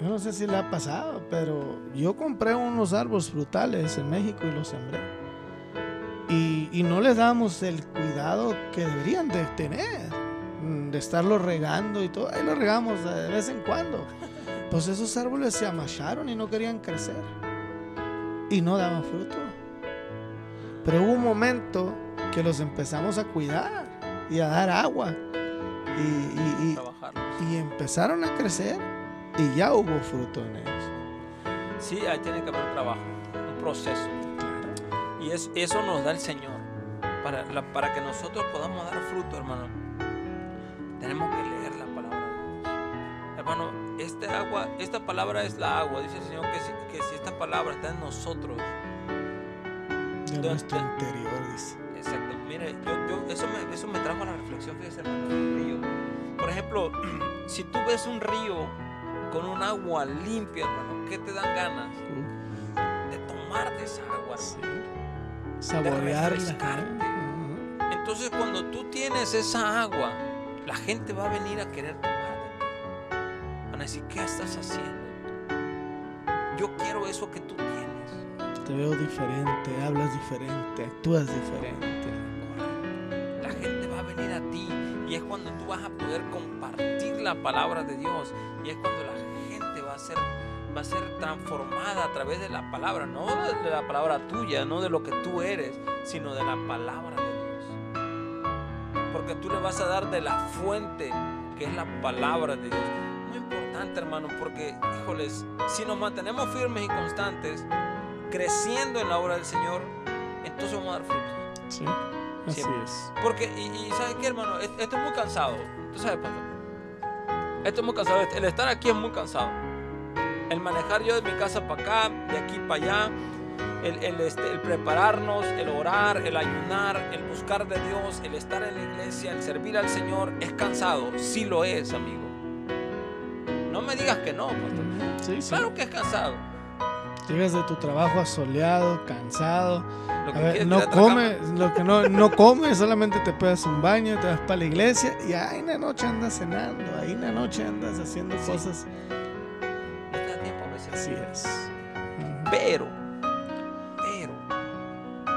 Yo no sé si le ha pasado, pero yo compré unos árboles frutales en México y los sembré. Y, y no les damos el cuidado que deberían de tener, mm, de estarlo regando y todo. Ahí lo regamos de vez en cuando. Pues esos árboles se amacharon y no querían crecer. Y no daban fruto. Pero hubo un momento que los empezamos a cuidar y a dar agua. Y, y- y empezaron a crecer y ya hubo fruto en ellos. Sí, ahí tiene que haber un trabajo, un proceso. Y es, eso nos da el Señor. Para, la- para que nosotros podamos dar fruto, hermano, tenemos que leer la palabra de Dios. Hermano, este agua, esta palabra es la agua. Dice el Señor que si, que si esta palabra está en nosotros, De nuestro interior, dice. Exacto. Mire, yo, yo- eso, me, eso me trajo a la reflexión, fíjese, hermano, el río. Por ejemplo, si tú ves un río con un agua limpia, hermano, ¿qué te dan ganas? De tomar de esa agua. Saborearla. Ajá. Entonces, cuando tú tienes esa agua, la gente va a venir a querer tomar de ti. Van a decir, ¿qué estás haciendo? Yo quiero eso que tú tienes. Te veo diferente, hablas diferente, actúas diferente. La gente va a venir a ti y es cuando tú vas a poder compartir la palabra de Dios y es cuando la gente va a ser va a ser transformada a través de la palabra, no de la palabra tuya, no de lo que tú eres, sino de la palabra de Dios. Porque tú le vas a dar de la fuente que es la palabra de Dios. Muy importante, hermano, porque, híjoles, si nos mantenemos firmes y constantes, creciendo en la obra del Señor, entonces vamos a dar frutos. Sí, así Siempre. es. Porque, y, y ¿sabes qué, hermano? Es- Esto es muy cansado. Tú sabes, pastor. Esto es muy cansado. El estar aquí es muy cansado. El manejar yo de mi casa para acá, de aquí para allá, el, el, este, el prepararnos, el orar, el ayunar, el buscar de Dios, el estar en la iglesia, el servir al Señor, es cansado. Sí lo es, amigo. No me digas que no, pastor. Sí, sí. Claro que es cansado. Llegas de tu trabajo asoleado, cansado. Lo A que ver, no comes, lo que no, no comes, solamente te pegas un baño, te vas para la iglesia y ahí en la noche andas cenando, ahí en la noche andas haciendo Sí. cosas. Así es. Pero, pero,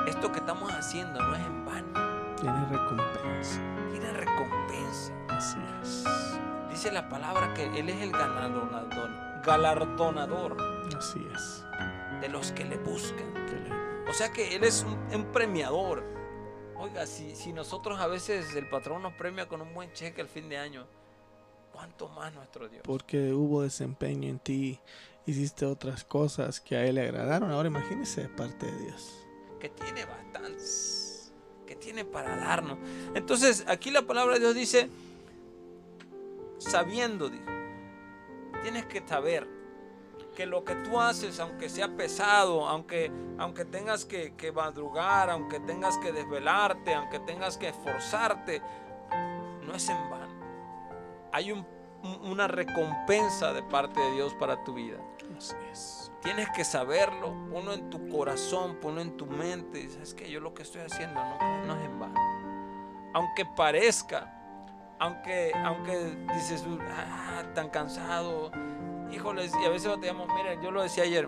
esto que estamos haciendo no es en vano. Tiene recompensa. Tiene recompensa. Así es. Dice la palabra que Él es el galardonador, galardonador Así es. de los que le buscan. Que le- O sea que Él es un, un premiador. Oiga, si, si nosotros a veces el patrón nos premia con un buen cheque al fin de año, ¿cuánto más nuestro Dios? Porque hubo desempeño en ti, hiciste otras cosas que a él le agradaron. Ahora imagínese de parte de Dios. que tiene bastantes, que tiene para darnos. Entonces, aquí la palabra de Dios dice, sabiendo, tienes que saber que lo que tú haces, aunque sea pesado, aunque, aunque tengas que, que madrugar, aunque tengas que desvelarte, aunque tengas que esforzarte, no es en vano. Hay un- una recompensa de parte de Dios para tu vida. Así es. Tienes que saberlo, ponlo en tu corazón, ponlo en tu mente. y ¿Sabes que Yo lo que estoy haciendo no, no es en vano. Aunque parezca, aunque, aunque dices, ah, tan cansado, híjoles, y a veces batallamos, miren, yo lo decía ayer,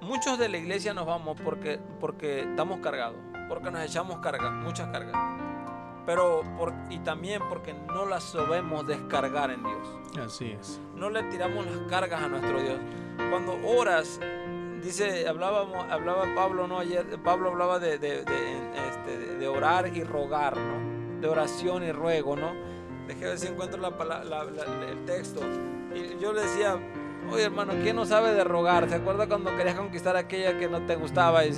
muchos de la iglesia nos vamos porque, porque estamos cargados, porque nos echamos cargas, muchas cargas. Pero, por, y también porque no las sabemos descargar en Dios Así es. no le tiramos las cargas a nuestro Dios. Cuando oras, dice, hablábamos, hablaba Pablo, ¿no? Ayer, Pablo hablaba de, de- de, este, de- de orar y rogar, ¿no? De oración y ruego, ¿no? Dejé ver si encuentro la pala- la- la- el texto. Y yo le decía, oye hermano, ¿quién no sabe de rogar? ¿Se acuerda cuando querías conquistar a aquella que no te gustaba? Y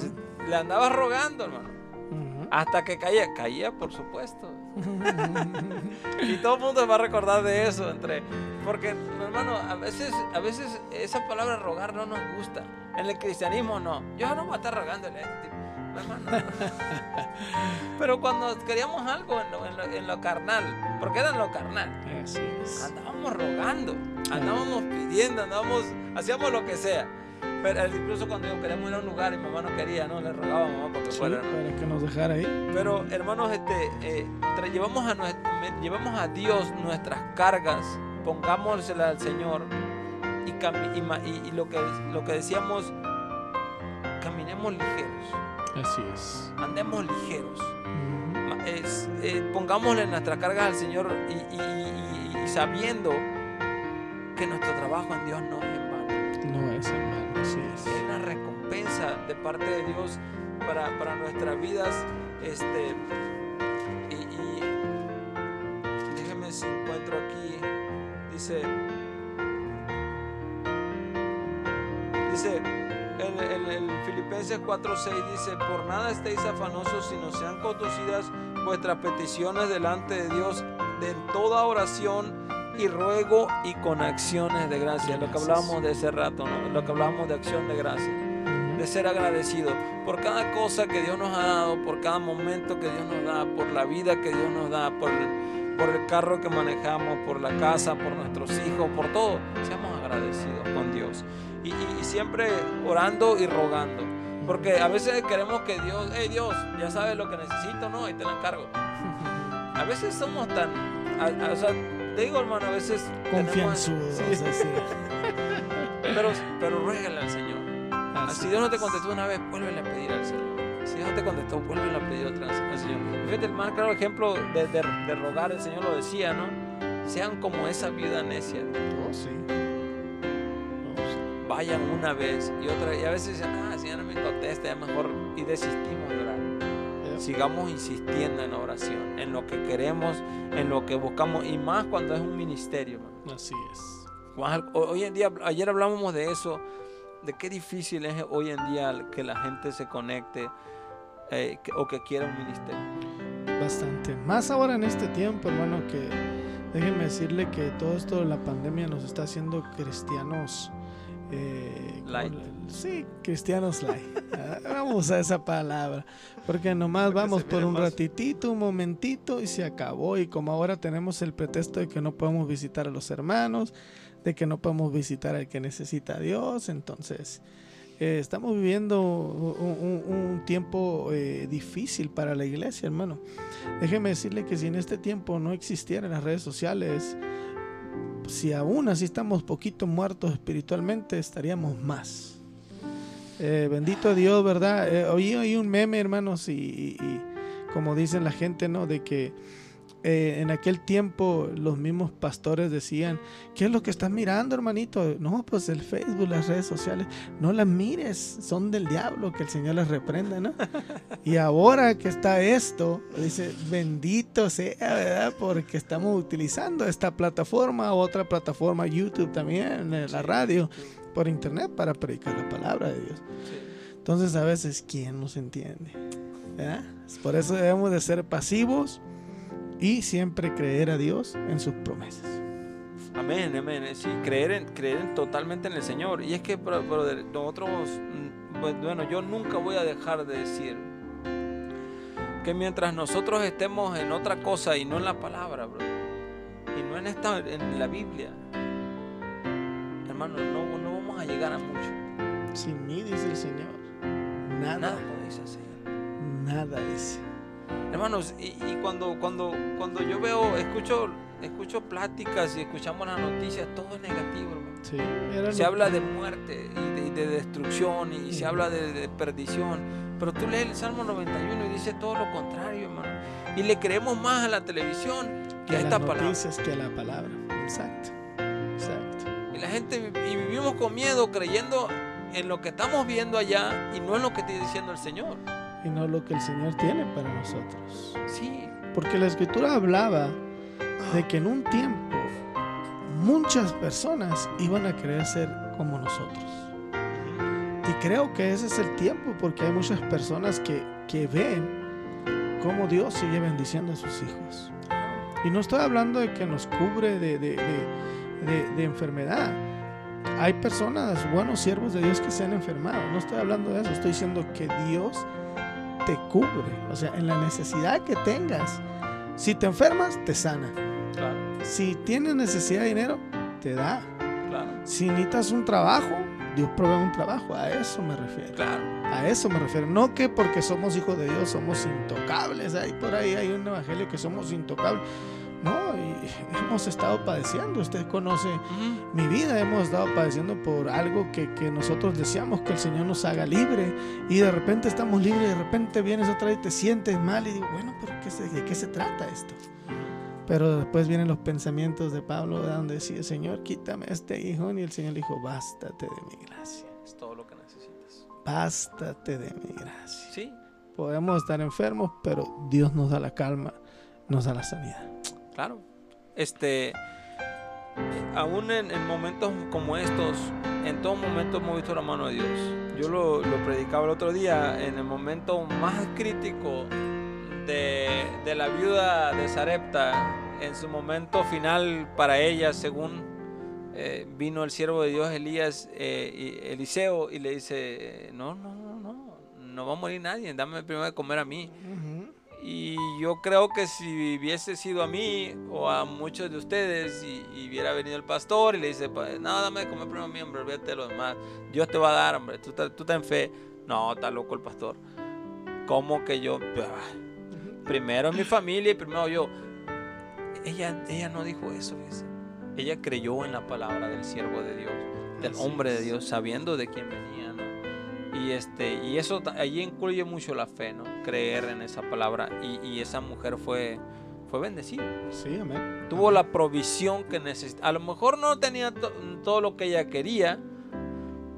le andabas rogando, hermano. Hasta que caía, caía por supuesto. Y todo el mundo va a recordar de eso entre porque hermano, a veces a veces esa palabra rogar no nos gusta. En el cristianismo no. Yo no voy a estar rogándole a este tipo. Hermano. Pero cuando queríamos algo en lo, en lo- en lo carnal, porque era en lo carnal, Así es. andábamos rogando, andábamos pidiendo, andábamos, hacíamos lo que sea. Pero incluso cuando queríamos ir a un lugar y mi mamá no quería, ¿no? Le rogaba a mamá Sí, fuera. para que nos dejara ahí. Pero hermanos, este, eh, llevamos, a llevamos Dios nuestras cargas, pongámoslas al Señor y, lo, que, lo que decíamos, caminemos ligeros, Así es. andemos ligeros, es, eh, pongámosle nuestras cargas al Señor y, sabiendo que nuestro trabajo en Dios no es en vano. No es hermano, es. hay una recompensa de parte de Dios para, para nuestras vidas. Este, y, y déjeme si encuentro aquí. Dice. Dice. El, el, el Filipenses 4:6 dice: Por nada estéis afanosos, sino sean conducidas vuestras peticiones delante de Dios en toda oración y ruego y con acciones de gracia. Lo que hablábamos de ese rato, ¿no? Lo que hablábamos de acción de gracia de ser agradecido por cada cosa que Dios nos ha dado, por cada momento que Dios nos da, por la vida que Dios nos da, por el, por el carro que manejamos, por la casa, por nuestros hijos, por todo. Seamos agradecidos con Dios. Y, y- y siempre orando y rogando. Porque a veces queremos que Dios, hey Dios, ya sabes lo que necesito, ¿no? Y te la encargo. A veces somos tan, a- a- o sea, te digo hermano, a veces... tenemos- Confianzudos, Sí, así. pero, pero ruégale al Señor. Así Si Dios no te es. contestó una vez, vuélvele a pedir al Señor. Si Dios no te contestó, vuélvele a pedir otra vez al Señor. Fíjate, el más claro ejemplo de, de- de rogar, el Señor lo decía, ¿no? Sean como esa viuda necia. Oh, sí. Oh, sí. Vayan una vez y otra Y a veces dicen, ah, si ya no me contesta, ya mejor. Y desistimos. Sigamos insistiendo en la oración, en lo que queremos, en lo que buscamos. Y más cuando es un ministerio, hermano. Así es. Hoy en día, ayer hablábamos de eso, de qué difícil es hoy en día que la gente se conecte eh, o que quiera un ministerio. Bastante. Más ahora en este tiempo, hermano, que déjeme decirle que todo esto de la pandemia nos está haciendo cristianos. Eh, ¿cómo Light. le- Sí, cristianos light. Ah, Vamos a esa palabra. Porque nomás Porque vamos por un ratitito, un momentito y se acabó. Y como ahora tenemos el pretexto de que no podemos visitar a los hermanos, de que no podemos visitar al que necesita a Dios, entonces eh, estamos viviendo un, un- un tiempo eh, difícil para la iglesia, hermano. Déjeme decirle que si en este tiempo no existieran las redes sociales, si aún así estamos poquito muertos espiritualmente, estaríamos más. Eh, bendito Dios, ¿verdad? Eh, oí, oí un meme, hermanos, y como dicen la gente, ¿no? De que eh, en aquel tiempo los mismos pastores decían, ¿qué es lo que estás mirando, hermanito? No, pues el Facebook, las redes sociales, no las mires, son del diablo, que el Señor les reprenda, ¿no? y ahora que está esto, dice, bendito sea, ¿verdad? Porque estamos utilizando esta plataforma, otra plataforma, YouTube también, la radio, por internet para predicar la palabra de Dios. Entonces a veces, ¿quién nos entiende? ¿Verdad? Por eso debemos de ser pasivos y siempre creer a Dios en sus promesas. Amén, amén. Sí, creer, en, creer en- totalmente en el Señor. Y es que, nosotros, mm, bu- bueno, yo nunca voy a dejar de decir que mientras nosotros estemos en otra cosa y no en la palabra, bro, y no en, esta, en la Biblia, hermano, no, no vamos a llegar a mucho. Sin mí, dice el Señor, nada, Nada, dice el Señor. nada dice. Hermanos, y, y cuando, cuando, cuando yo veo, escucho, escucho pláticas y escuchamos las noticias, todo es negativo, hermano. Sí, era Se habla de muerte y de, y de destrucción y se Ujú. habla de, de perdición. Pero tú lees el Salmo 91 y dice todo lo contrario, hermano. Y le creemos más a la televisión que a las esta palabra. noticias que a la palabra. Exacto, exacto. Y la gente y vivimos con miedo creyendo en lo que estamos viendo allá y no en lo que está diciendo el Señor. Y no lo que el Señor tiene para nosotros. Sí, Porque la escritura hablaba de que en un tiempo muchas personas iban a querer ser como nosotros. Y creo que ese es el tiempo porque hay muchas personas que, que ven cómo Dios sigue bendiciendo a sus hijos. Y no estoy hablando de que nos cubre de, de- de- de- de enfermedad. Hay personas, buenos siervos de Dios que se han enfermado. No estoy hablando de eso. Estoy diciendo que Dios te cubre. O sea, en la necesidad que tengas. Si te enfermas, te sana. claro, Si tienes necesidad de dinero, te da. claro. Si necesitas un trabajo, Dios provee un trabajo, a eso me refiero. Claro. A eso me refiero. No que porque somos hijos de Dios somos intocables. Ahí por ahí hay un evangelio que somos intocables. No, y hemos estado padeciendo. Usted conoce mi vida. Hemos estado padeciendo por algo que, que nosotros deseamos que el Señor nos haga libre. Y de repente estamos libres. Y de repente vienes otra vez y te sientes mal. Y digo, bueno, pero ¿qué se- ¿de qué se trata esto? Pero después vienen los pensamientos de Pablo, donde decía, Señor, quítame este hijo. Y el Señor le dijo, bástate de mi gracia. Es todo lo que necesitas. Bástate de mi gracia. Sí, Podemos estar enfermos, pero Dios nos da la calma, nos da la sanidad. Claro. Este, aún en, en momentos como estos, en todo momento hemos visto la mano de Dios. Yo lo, lo predicaba el otro día, en el momento más crítico de, de la viuda de Sarepta, en su momento final para ella, según eh, vino el siervo de Dios Elías, eh, Eliseo, y le dice, no, no, no, no, no va a morir nadie, dame primero de comer a mí. Y yo creo que si hubiese sido a mí o a muchos de ustedes y, y hubiera venido el pastor y le dice, "Pa- no, dame de comer primero a mí, hombre, olvídate lo demás. Dios te va a dar, hombre, tú, tú ten fe. No, está loco el pastor. ¿Cómo que yo? Primero mi familia y primero yo. Ella, ella no dijo eso, fíjese. Ella creyó en la palabra del siervo de Dios, del Así hombre de. Dios, sabiendo de quién venía. Y, este, y eso allí incluye mucho la fe, ¿no? Creer en esa palabra. Y, y esa mujer fue, fue bendecida. Sí, amén. Tuvo la provisión que necesitaba. A lo mejor no tenía to- todo lo que ella quería,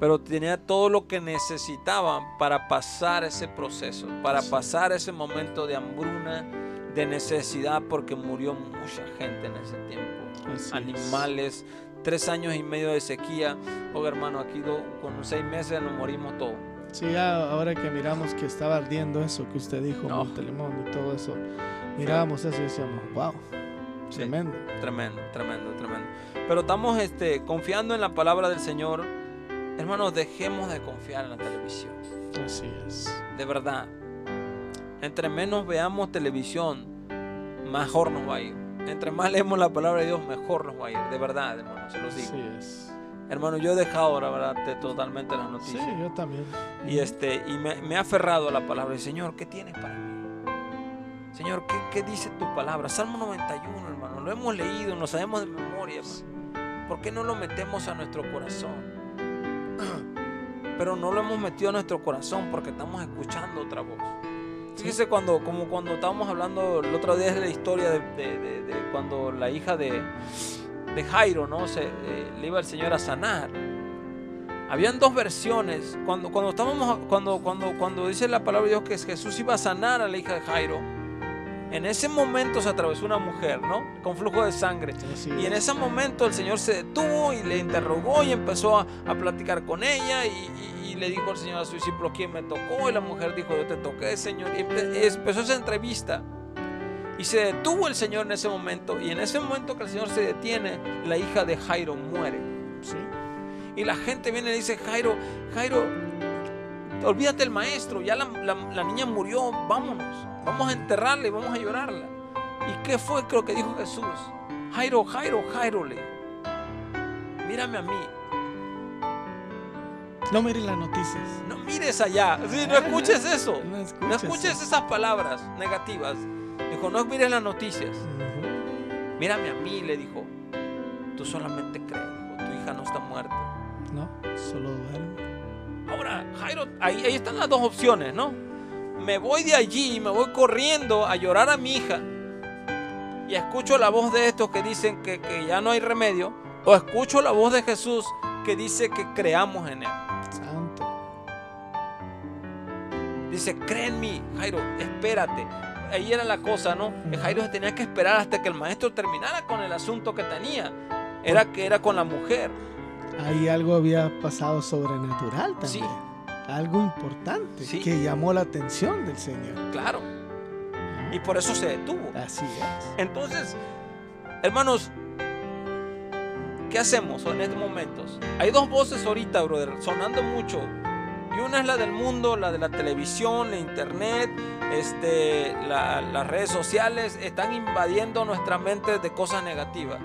pero tenía todo lo que necesitaba para pasar ese proceso, para Sí. pasar ese momento de hambruna, de necesidad, porque murió mucha gente en ese tiempo Así es. Tres años y medio de sequía. Oiga, hermano, aquí do- con seis meses nos morimos todos. Sí, ahora que miramos que estaba ardiendo eso que usted dijo, No. Montelimón y todo eso, mirábamos eso y decíamos, wow, Sí. tremendo. Tremendo, tremendo, tremendo. Pero estamos este, confiando en la palabra del Señor. Hermanos, dejemos de confiar en la televisión. Así es. De verdad. Entre menos veamos televisión, mejor nos va a ir. Entre más leemos la palabra de Dios, mejor nos va a ir. De verdad, hermano, se los digo. Así es. Hermano, yo he dejado, la verdad, totalmente las Sí, noticias. yo también. Y, este, y me, me he aferrado a la palabra. Y, Señor, ¿qué tienes para mí? Señor, ¿qué, qué dice tu palabra? Salmo 91, hermano. Lo hemos leído, lo sabemos de memoria, hermano. ¿Por qué no lo metemos a nuestro corazón? Pero no lo hemos metido a nuestro corazón porque estamos escuchando otra voz. Fíjese cuando, como cuando estábamos hablando el otro día de la historia de, de- cuando la hija de, de Jairo, ¿no? Se, eh, le iba el Señor a sanar. Habían dos versiones. Cuando, cuando, estábamos, cuando, cuando, cuando dice la palabra de Dios que Jesús iba a sanar a la hija de Jairo, en ese momento se atravesó una mujer, ¿no? Con flujo de sangre. Y en es. ese momento el Señor se detuvo y le interrogó y empezó a, a platicar con ella y, y- y le dijo al Señor a su discípulo, ¿quién me tocó? Y la mujer dijo, yo te toqué, Señor. Y empe- empezó esa entrevista. Y se detuvo el Señor en ese momento. Y en ese momento que el Señor se detiene, la hija de Jairo muere. Sí. Y la gente viene y dice, Jairo, Jairo, olvídate del maestro, ya la, la- la niña murió, vámonos, vamos a enterrarla y vamos a llorarla. ¿Y qué fue lo que dijo Jesús? Jairo, Jairo, Jairo, le mírame a mí, No miren las noticias. no mires allá, Sí, no escuches eso, No escuches, no escuches esas palabras negativas. Dijo, no mires las noticias, mírame a mí, le dijo, tú solamente crees, tu hija no está muerta. No, solo duerme. Ahora, Jairo, ahí, ahí están las dos opciones, ¿no? Me voy de allí, me voy corriendo a llorar a mi hija y escucho la voz de estos que dicen que, que ya no hay remedio, o escucho la voz de Jesús que dice que creamos en Él. Santo. Dice, cree en mí, Jairo, espérate. Ahí era la cosa, ¿no? Que Jairo se tenía que esperar hasta que el maestro terminara con el asunto que tenía. Era que era con la mujer. Ahí algo había pasado sobrenatural también. Sí. Algo importante Sí. que llamó la atención del Señor. Claro. Y por eso se detuvo. Así es. Entonces, hermanos, ¿qué hacemos en estos momentos? Hay dos voces ahorita, brother, sonando mucho. Y una es la del mundo, la de la televisión, la internet, este, la- las redes sociales, están invadiendo nuestra mente de cosas negativas,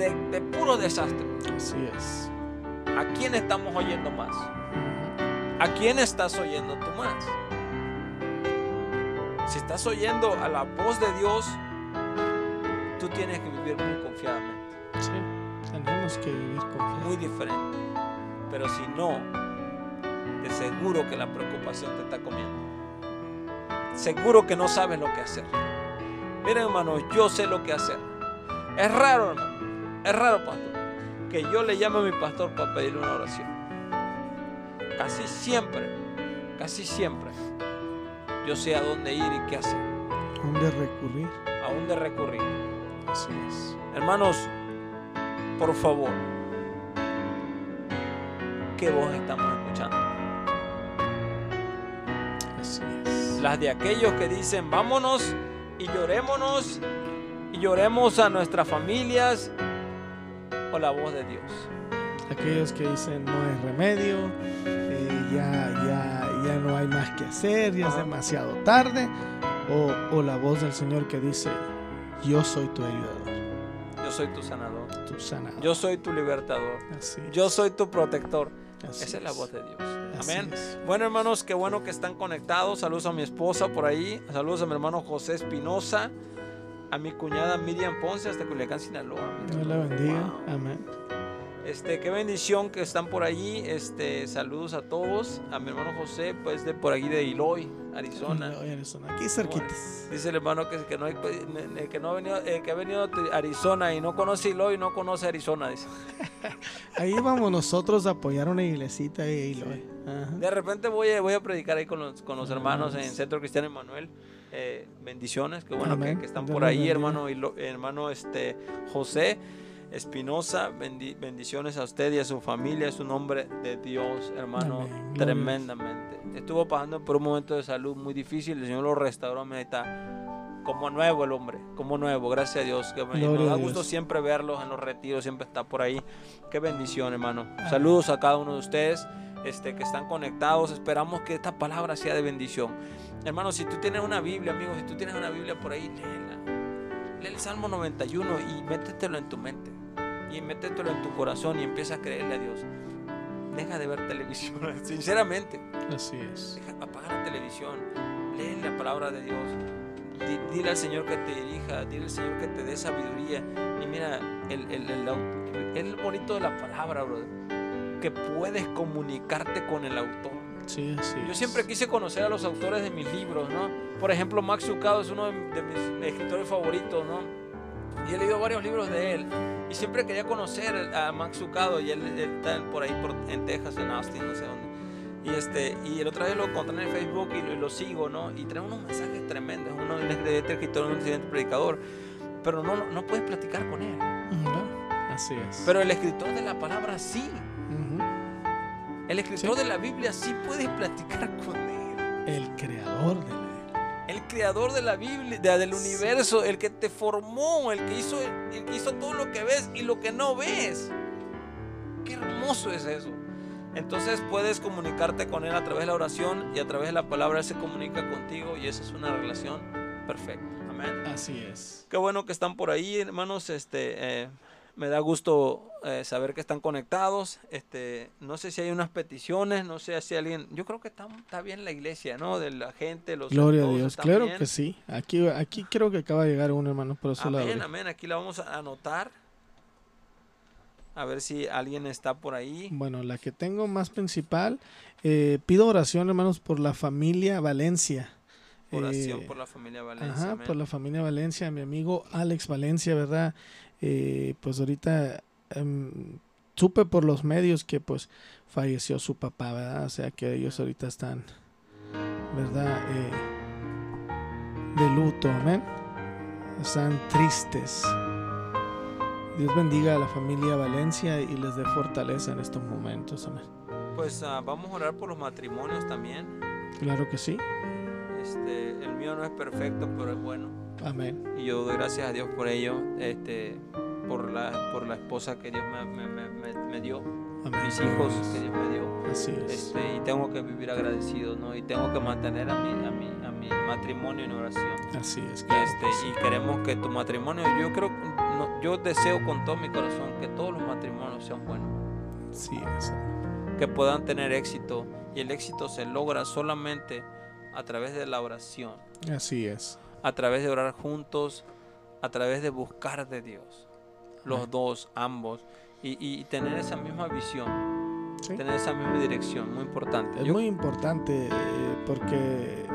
de, de puro desastre. Así es. ¿A quién estamos oyendo más? ¿A quién estás oyendo tú más? Si estás oyendo a la voz de Dios, tú tienes que vivir muy confiadamente. Sí, tenemos que vivir confiados. Muy diferente. Pero si no, te seguro que la preocupación te está comiendo. Seguro que no sabes lo que hacer. Miren, hermanos, yo sé lo que hacer. Es raro, hermano. Es raro, pastor. Que yo le llame a mi pastor para pedirle una oración. Casi siempre, casi siempre, yo sé a dónde ir y qué hacer. ¿A dónde recurrir? A dónde recurrir. Así es. Hermanos, por favor, ¿qué voz estamos escuchando? Así es. Las de aquellos que dicen, vámonos y llorémonos y lloremos a nuestras familias o la voz de Dios. Aquellos que dicen no hay remedio, eh, ya, ya, ya no hay más que hacer, ya es demasiado tarde. O, o la voz del Señor que dice, yo soy tu ayudador, Yo soy tu sanador. tu sanador. Yo soy tu libertador. Así Yo soy tu protector. así Esa es la voz de Dios. Amén. Bueno, hermanos, qué bueno que están conectados. Saludos a mi esposa por ahí. Saludos a mi hermano José Espinosa. A mi cuñada Miriam Ponce hasta Culiacán, Sinaloa. Dios la bendiga. Wow. Amén. Este, qué bendición que están por allí. Este, saludos a todos. A mi hermano José, pues de por allí de Iloy, Arizona. Oye, Arizona, Aquí cerquitas. Dice el hermano que, que no, hay- el que no ha venido, el que ha venido a Arizona y no conoce Iloy, no conoce Arizona. Dice. Ahí vamos nosotros a apoyar una iglesita y lo Ajá. De repente voy a, voy a predicar ahí con los, con los Ah, hermanos en sí. Centro Cristiano Emanuel. Eh, bendiciones, qué bueno que, Amén. que están Dios por ahí, hermano, y lo- hermano este, José Espinosa. bendi- bendiciones a usted y a su familia. Es un hombre de Dios, hermano, Amén. Tremendamente. Estuvo pasando por un momento de salud muy difícil. El Señor lo restauró. Mira, está como nuevo el hombre, como nuevo. Gracias a Dios. Que Gloria nos da a gusto Dios. siempre verlos en los retiros, siempre está por ahí. Qué bendición, hermano. Saludos a cada uno de ustedes este, que están conectados. Esperamos que esta palabra sea de bendición. Hermano, si tú tienes una Biblia, amigo, si tú tienes una Biblia por ahí, léela. Lee el Salmo 91 y métetelo en tu mente. Y métetelo en tu corazón y empieza a creerle a Dios. Deja de ver televisión, sinceramente. Así es. Deja, apaga la televisión. Lee la palabra de Dios. Di- Dile al Señor que te dirija, dile al Señor que te dé sabiduría. Y mira, el, el, el lo bonito de la palabra, brother. Que puedes comunicarte con el autor. Sí, así Yo siempre quise conocer a los autores de mis libros, ¿no? Por ejemplo, Max Lucado es uno de, de mis escritores favoritos, ¿no? Y he leído varios libros de él. Y siempre quería conocer a Max Lucado. Y él, él está por ahí por- en Texas, en Austin, no sé dónde. Y, este, y el otro día lo encontré en el Facebook y lo, y lo sigo, ¿no? Y trae unos mensajes tremendos. Uno es un excelente escritor, un excelente predicador. Pero no, no puedes platicar con él. No, Así es. Pero el escritor de la palabra sí. El escritor Sí. de la Biblia sí puedes platicar con él. El creador de la El creador de la Biblia, de- del Sí. universo, el que te formó, el que, hizo, el que hizo todo lo que ves y lo que no ves. Qué hermoso es eso. Entonces puedes comunicarte con Él a través de la oración y a través de la palabra Él se comunica contigo y esa es una relación perfecta. Amén. Así es. Qué bueno que están por ahí, hermanos. Este, eh, me da gusto eh, saber que están conectados. Este, no sé si hay unas peticiones, no sé si alguien. Yo creo que está, está bien la iglesia, ¿no? De la gente, los Gloria a Dios. Claro bien. que sí. Aquí, aquí creo que acaba de llegar un hermano, por eso la Amén, amén. Aquí la vamos a anotar. A ver si alguien está por ahí. Bueno, la que tengo más principal, eh, pido oración, hermanos, por la familia Valencia. Oración Eh, por la familia Valencia. Ajá, por la familia Valencia, mi amigo Alex Valencia, ¿verdad? Eh, pues ahorita em, supe por los medios que pues falleció su papá, ¿verdad? O sea que ellos ahorita están, ¿verdad? Eh, de luto, amén. Están tristes. Dios bendiga a la familia Valencia y les dé fortaleza en estos momentos, amén. Pues ah, vamos a orar por los matrimonios también. Claro que sí, Este, el mío no es perfecto, pero es bueno. Amén. Y yo doy gracias a Dios por ello. Este, por la, por la esposa que Dios me, me- me- me- me dio. amén. Mis hijos que Dios me dio. Así es. Este, y tengo que vivir agradecido, ¿no? Y tengo que mantener a mi, a mi, a mi matrimonio en oración. Así es. Claro este, y queremos que tu matrimonio, yo creo, no, yo deseo con todo mi corazón que todos los matrimonios sean buenos. Sí, es. que puedan tener éxito. Y el éxito se logra solamente a través de la oración, Así es. A través de orar juntos, a través de buscar de Dios. Los Amén. dos, ambos. Y, y tener esa misma visión, Sí. tener esa misma dirección, muy importante. Es Yo- muy importante eh, porque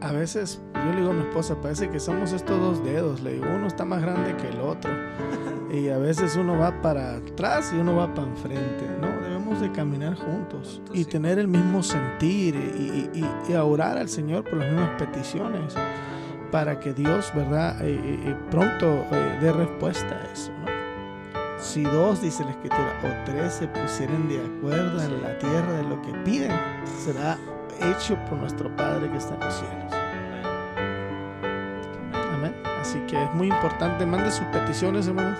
a veces yo le digo a mi esposa, parece que somos estos dos dedos. Le digo, uno está más grande que el otro. Y a veces uno va para atrás y uno va para enfrente. No, debemos de caminar juntos Juntos, y sí. tener el mismo sentir y, y- y- y orar al Señor por las mismas peticiones para que Dios, ¿verdad? Eh, eh, eh, pronto eh, dé respuesta a eso, ¿no? Si dos, dice la escritura, o tres se pusieren de acuerdo en la tierra de lo que piden, será hecho por nuestro Padre que está en los cielos. Amén. Así que es muy importante, mande sus peticiones, hermanos.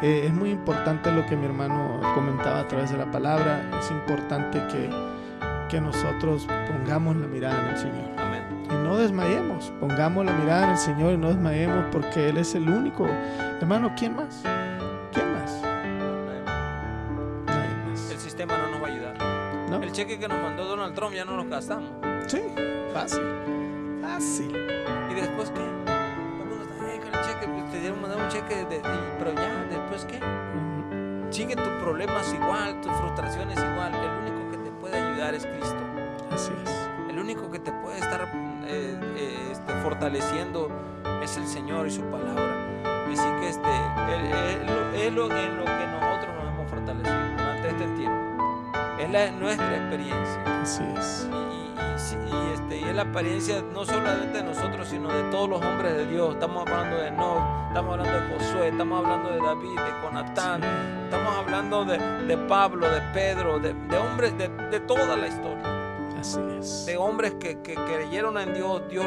Es muy importante lo que mi hermano comentaba a través de la palabra. Es importante que, que nosotros pongamos la mirada en el Señor. No desmayemos. Pongamos la mirada en el Señor y no desmayemos porque Él es el único. Hermano, ¿quién más? ¿Quién más? Nadie El sistema no nos va a ayudar. ¿No? El cheque que nos mandó Donald Trump ya no lo gastamos. Sí, fácil. Fácil. ¿Y después qué? El "Eh, el cheque, pues, te dieron mandar un cheque, de, pero ya, ¿después qué? Sigue tus problemas igual, tus frustraciones igual. El único que te puede ayudar es Cristo. Así es. El único que te puede estar eh, eh, este, fortaleciendo es el Señor y su palabra. Así que este, es lo en lo que nosotros nos hemos fortalecido durante este tiempo. Es la, nuestra experiencia. Así es. Y, y- y sí, y, este, y es la experiencia no solamente de nosotros, sino de todos los hombres de Dios. Estamos hablando de Enoch, estamos hablando de Josué, estamos hablando de David, de Jonatán, estamos hablando de, de Pablo, de Pedro, de, de hombres de, de toda la historia. Así es. De hombres que, que creyeron en Dios, Dios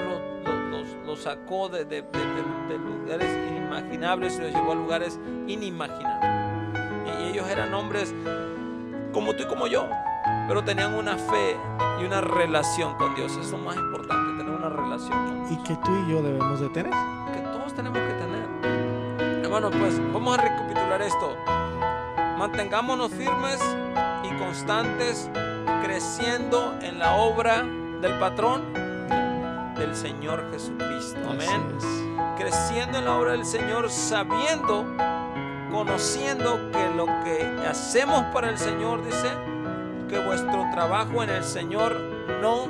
los, los- sacó de, de- de- de- lugares inimaginables y los llevó a lugares inimaginables. Y, y ellos eran hombres como tú y como yo, pero tenían una fe y una relación con Dios. Eso es lo más importante, tener una relación con Dios. Y que tú y yo debemos de tener. Que todos tenemos que tener. Hermano, pues vamos a recapitular esto. Mantengámonos firmes y constantes, creciendo en la obra del patrón del Señor Jesucristo. Amén creciendo en la obra del Señor, sabiendo, conociendo que lo que hacemos para el Señor, dice, que vuestro trabajo en el Señor no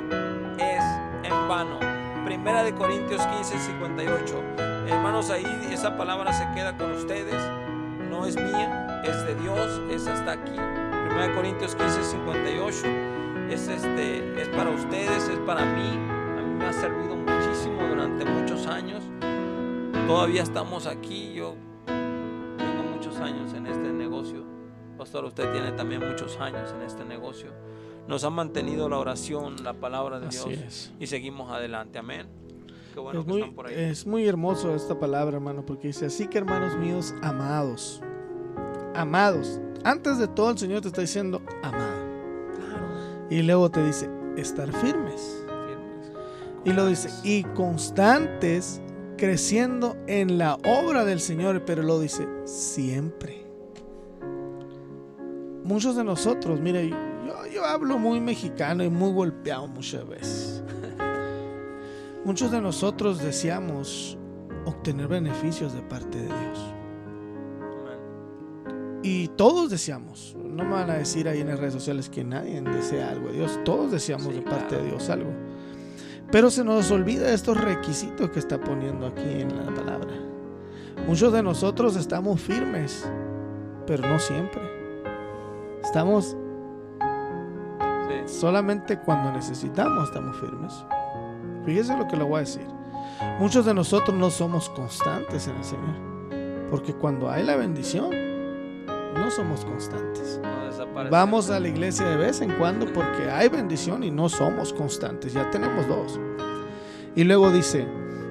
es en vano. Primera de Corintios 15, 58. Hermanos, ahí esa palabra se queda con ustedes. No es mía, es de Dios, es hasta aquí. Primera de Corintios 15, 58. Es, este, es para ustedes, es para mí. A mí me ha servido muchísimo durante muchos años. Todavía estamos aquí. Yo tengo muchos años en este negocio. Pastor, usted tiene también muchos años en este negocio. Nos ha mantenido la oración, la palabra de Así Dios es. y seguimos adelante. Amén. Qué bueno es, que muy, están por ahí. es muy hermoso esta palabra, hermano, porque dice, así que hermanos míos, amados, amados, antes de todo el Señor te está diciendo, amado. Y luego te dice, estar firmes. Firmes, Y lo dice, y constantes, creciendo en la obra del Señor, pero lo dice, siempre. Muchos de nosotros, mire, yo, yo hablo muy mexicano y muy golpeado muchas veces. Muchos de nosotros deseamos obtener beneficios de parte de Dios. Y todos deseamos. No me van a decir ahí en las redes sociales que nadie desea algo de Dios. Todos deseamos Sí, de parte claro. de Dios algo. Pero se nos olvida estos requisitos que está poniendo aquí en la palabra. Muchos de nosotros estamos firmes, pero no siempre. Estamos Sí. solamente cuando necesitamos estamos firmes. Fíjese lo que le voy a decir. Muchos de nosotros no somos constantes en el Señor. Porque cuando hay la bendición, no somos constantes. No. Vamos a la iglesia de vez en cuando porque hay bendición y no somos constantes. Ya tenemos dos. Y luego dice,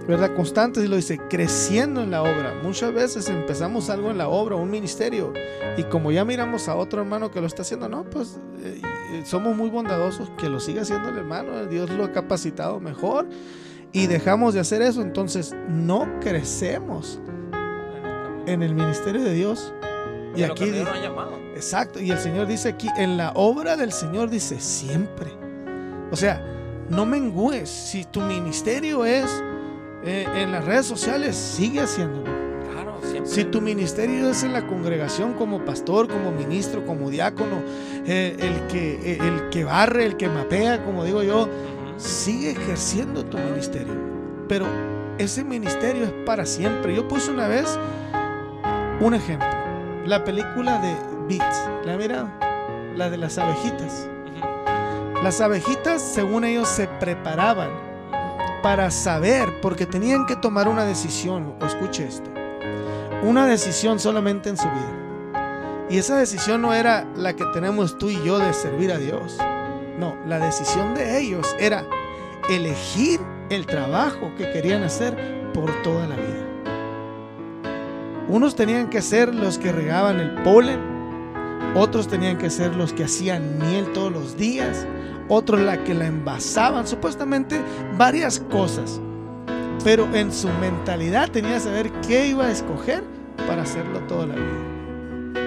¿verdad? Constantes y lo dice, creciendo en la obra. Muchas veces empezamos algo en la obra, un ministerio. Y como ya miramos a otro hermano que lo está haciendo, no, pues eh, eh, somos muy bondadosos que lo siga haciendo el hermano. Dios lo ha capacitado mejor. Y dejamos de hacer eso. Entonces no crecemos en el ministerio de Dios Y aquí llamado. Exacto, y el Señor dice aquí, en la obra del Señor dice siempre. O sea, no mengües. Si tu ministerio es eh, en las redes sociales, sigue haciéndolo. Claro, siempre. Si tu ministerio es en la congregación como pastor, como ministro, como diácono, eh, el, que, eh, el que barre, el que mapea, como digo yo, sigue ejerciendo tu ministerio. Pero ese ministerio es para siempre. Yo puse una vez un ejemplo. La película de Beats. ¿La mirado? La de las abejitas. Las abejitas, según ellos, se preparaban para saber, porque tenían que tomar una decisión. O escuche esto. Una decisión solamente en su vida. Y esa decisión no era la que tenemos tú y yo de servir a Dios. No, la decisión de ellos era elegir el trabajo que querían hacer por toda la vida. Unos tenían que ser los que regaban el polen, otros tenían que ser los que hacían miel todos los días, otros la que la envasaban, supuestamente varias cosas. Pero en su mentalidad tenía que saber qué iba a escoger para hacerlo toda la vida.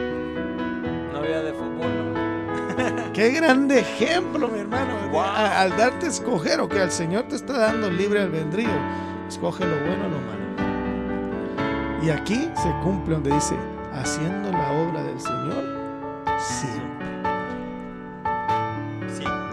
No había de fútbol. ¿no? Qué grande ejemplo, mi hermano. Wow. A- Al darte a escoger o que al Señor te está dando libre albedrío, escoge lo bueno o lo malo. Y aquí se cumple donde dice, haciendo la obra del Señor, siempre,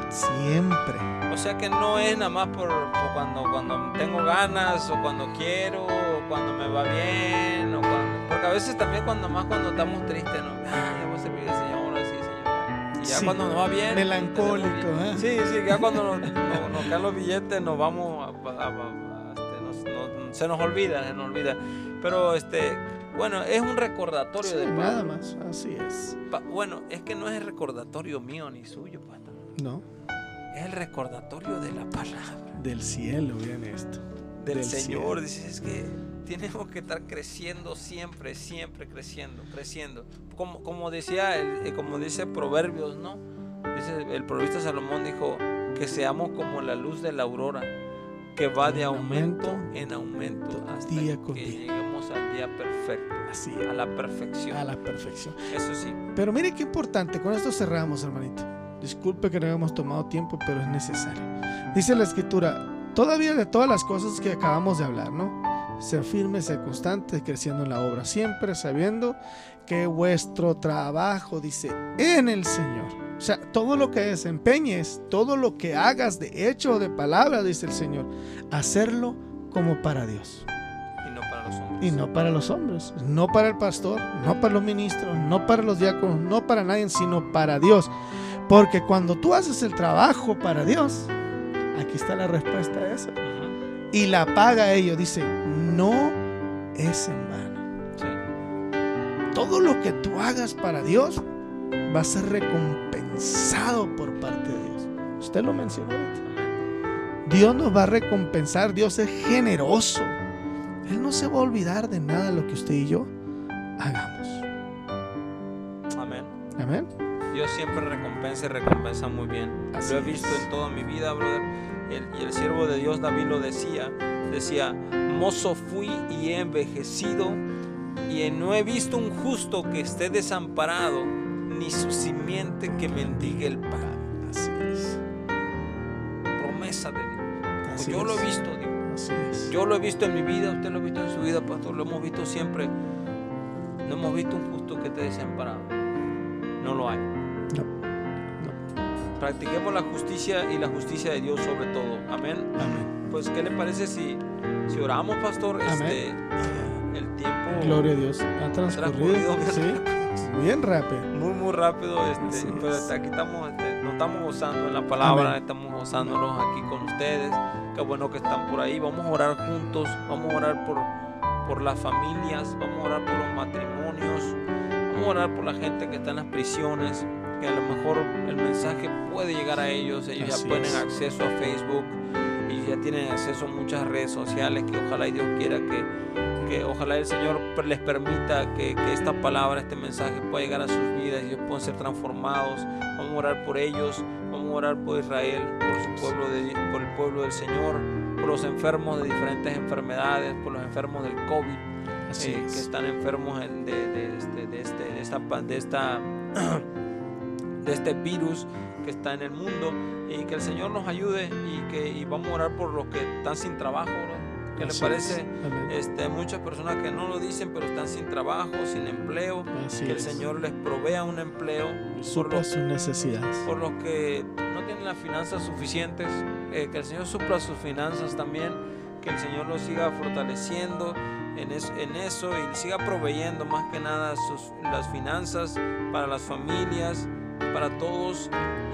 siempre. O sea que no es nada más por, por cuando, cuando tengo ganas o cuando quiero o cuando me va bien o cuando... Porque a veces también cuando más cuando estamos tristes, ¿no? Ay, a servir al Señor, así, Señor. Y ya Sí, cuando nos va bien... melancólico, ¿eh? Sí, sí, ya cuando nos, nos- nos caen los billetes nos vamos a... a- a- a- este, nos- se nos olvida, se nos olvida. Pero, este, bueno, es un recordatorio Sí, de nada más, así es. Pa- Bueno, es que no es el recordatorio mío ni suyo, pastor. No, Es el recordatorio de la palabra. del cielo viene esto. del, Del Señor. Dices es que tenemos que estar creciendo siempre, siempre creciendo, creciendo. Como, como decía, el, eh, como dice Proverbios, ¿no? Dice el proverbista Salomón dijo que seamos como la luz de la aurora, que va de En aumento en aumento hasta día que con día. lleguemos al día perfecto, Así a la perfección. a la perfección. Eso sí. Pero mire qué importante, con esto cerramos, hermanito. Disculpe que no hayamos tomado tiempo, pero es necesario. Dice la escritura, todavía de todas las cosas que acabamos de hablar, ¿no? Ser firme, ser constante, creciendo en la obra, siempre sabiendo que vuestro trabajo, dice, en el Señor. O sea, todo lo que desempeñes, todo lo que hagas de hecho o de palabra, dice el Señor, hacerlo como para Dios. Y no para los hombres. Y no para los hombres, no para el pastor, no para los ministros, no para los diáconos, no para nadie, sino para Dios. Porque cuando tú haces el trabajo para Dios, aquí está la respuesta a eso. Y la paga a ello, dice, no es en vano. Todo lo que tú hagas para Dios va a ser recompensado por parte de Dios. Usted lo mencionó. Dios nos va a recompensar, Dios es generoso. Él no se va a olvidar de nada lo que usted y yo hagamos. Amén. Amén. Dios siempre recompensa y recompensa muy bien. Así lo he visto es. en toda mi vida, brother. El- y el siervo de Dios David lo decía. Decía, mozo fui y he envejecido y no he visto un justo que esté desamparado, ni su simiente que mendigue el pan. Así es. Promesa de Dios. Así Yo lo he visto, digo. Así es. Yo lo he visto en mi vida, usted lo ha visto en su vida, pastor, lo hemos visto siempre. No hemos visto un justo que esté desamparado. No lo hay. No, Practiquemos la justicia y la justicia de Dios sobre todo. Amén. Amén. Pues, ¿qué le parece si, si oramos, pastor? Amén. Este, Gloria a Dios. Ha transcurrido. Sí. Bien rápido. muy, muy rápido. Este, pero es. hasta aquí estamos, este, nos estamos gozando en la palabra, Amén. estamos gozándonos aquí con ustedes. Qué bueno que están por ahí. Vamos a orar juntos, vamos a orar por, por las familias, vamos a orar por los matrimonios, vamos a orar por la gente que está en las prisiones, que a lo mejor el mensaje puede llegar a ellos. Ellos Así ya tienen es. acceso a Facebook y ya tienen acceso a muchas redes sociales que ojalá y Dios quiera que, que ojalá el Señor les permita que, que esta palabra, este mensaje pueda llegar a sus vidas y ellos puedan ser transformados. Vamos a orar por ellos, vamos a orar por Israel, por su pueblo, de, por el pueblo del Señor, por los enfermos de diferentes enfermedades, por los enfermos del COVID. que están enfermos de, de, este, de, este, de, esta, de, esta, de este virus que está en el mundo y que el Señor nos ayude y que y vamos a orar por los que están sin trabajo, ¿Qué les parece? Este, muchas personas que no lo dicen, pero están sin trabajo, sin empleo. que el Señor les provea un empleo. Supla sus necesidades. Por los que no tienen las finanzas suficientes, eh, que el Señor supla sus finanzas también. Que el Señor los siga fortaleciendo en, en eso y siga proveyendo más que nada sus, las finanzas para las familias, para todos.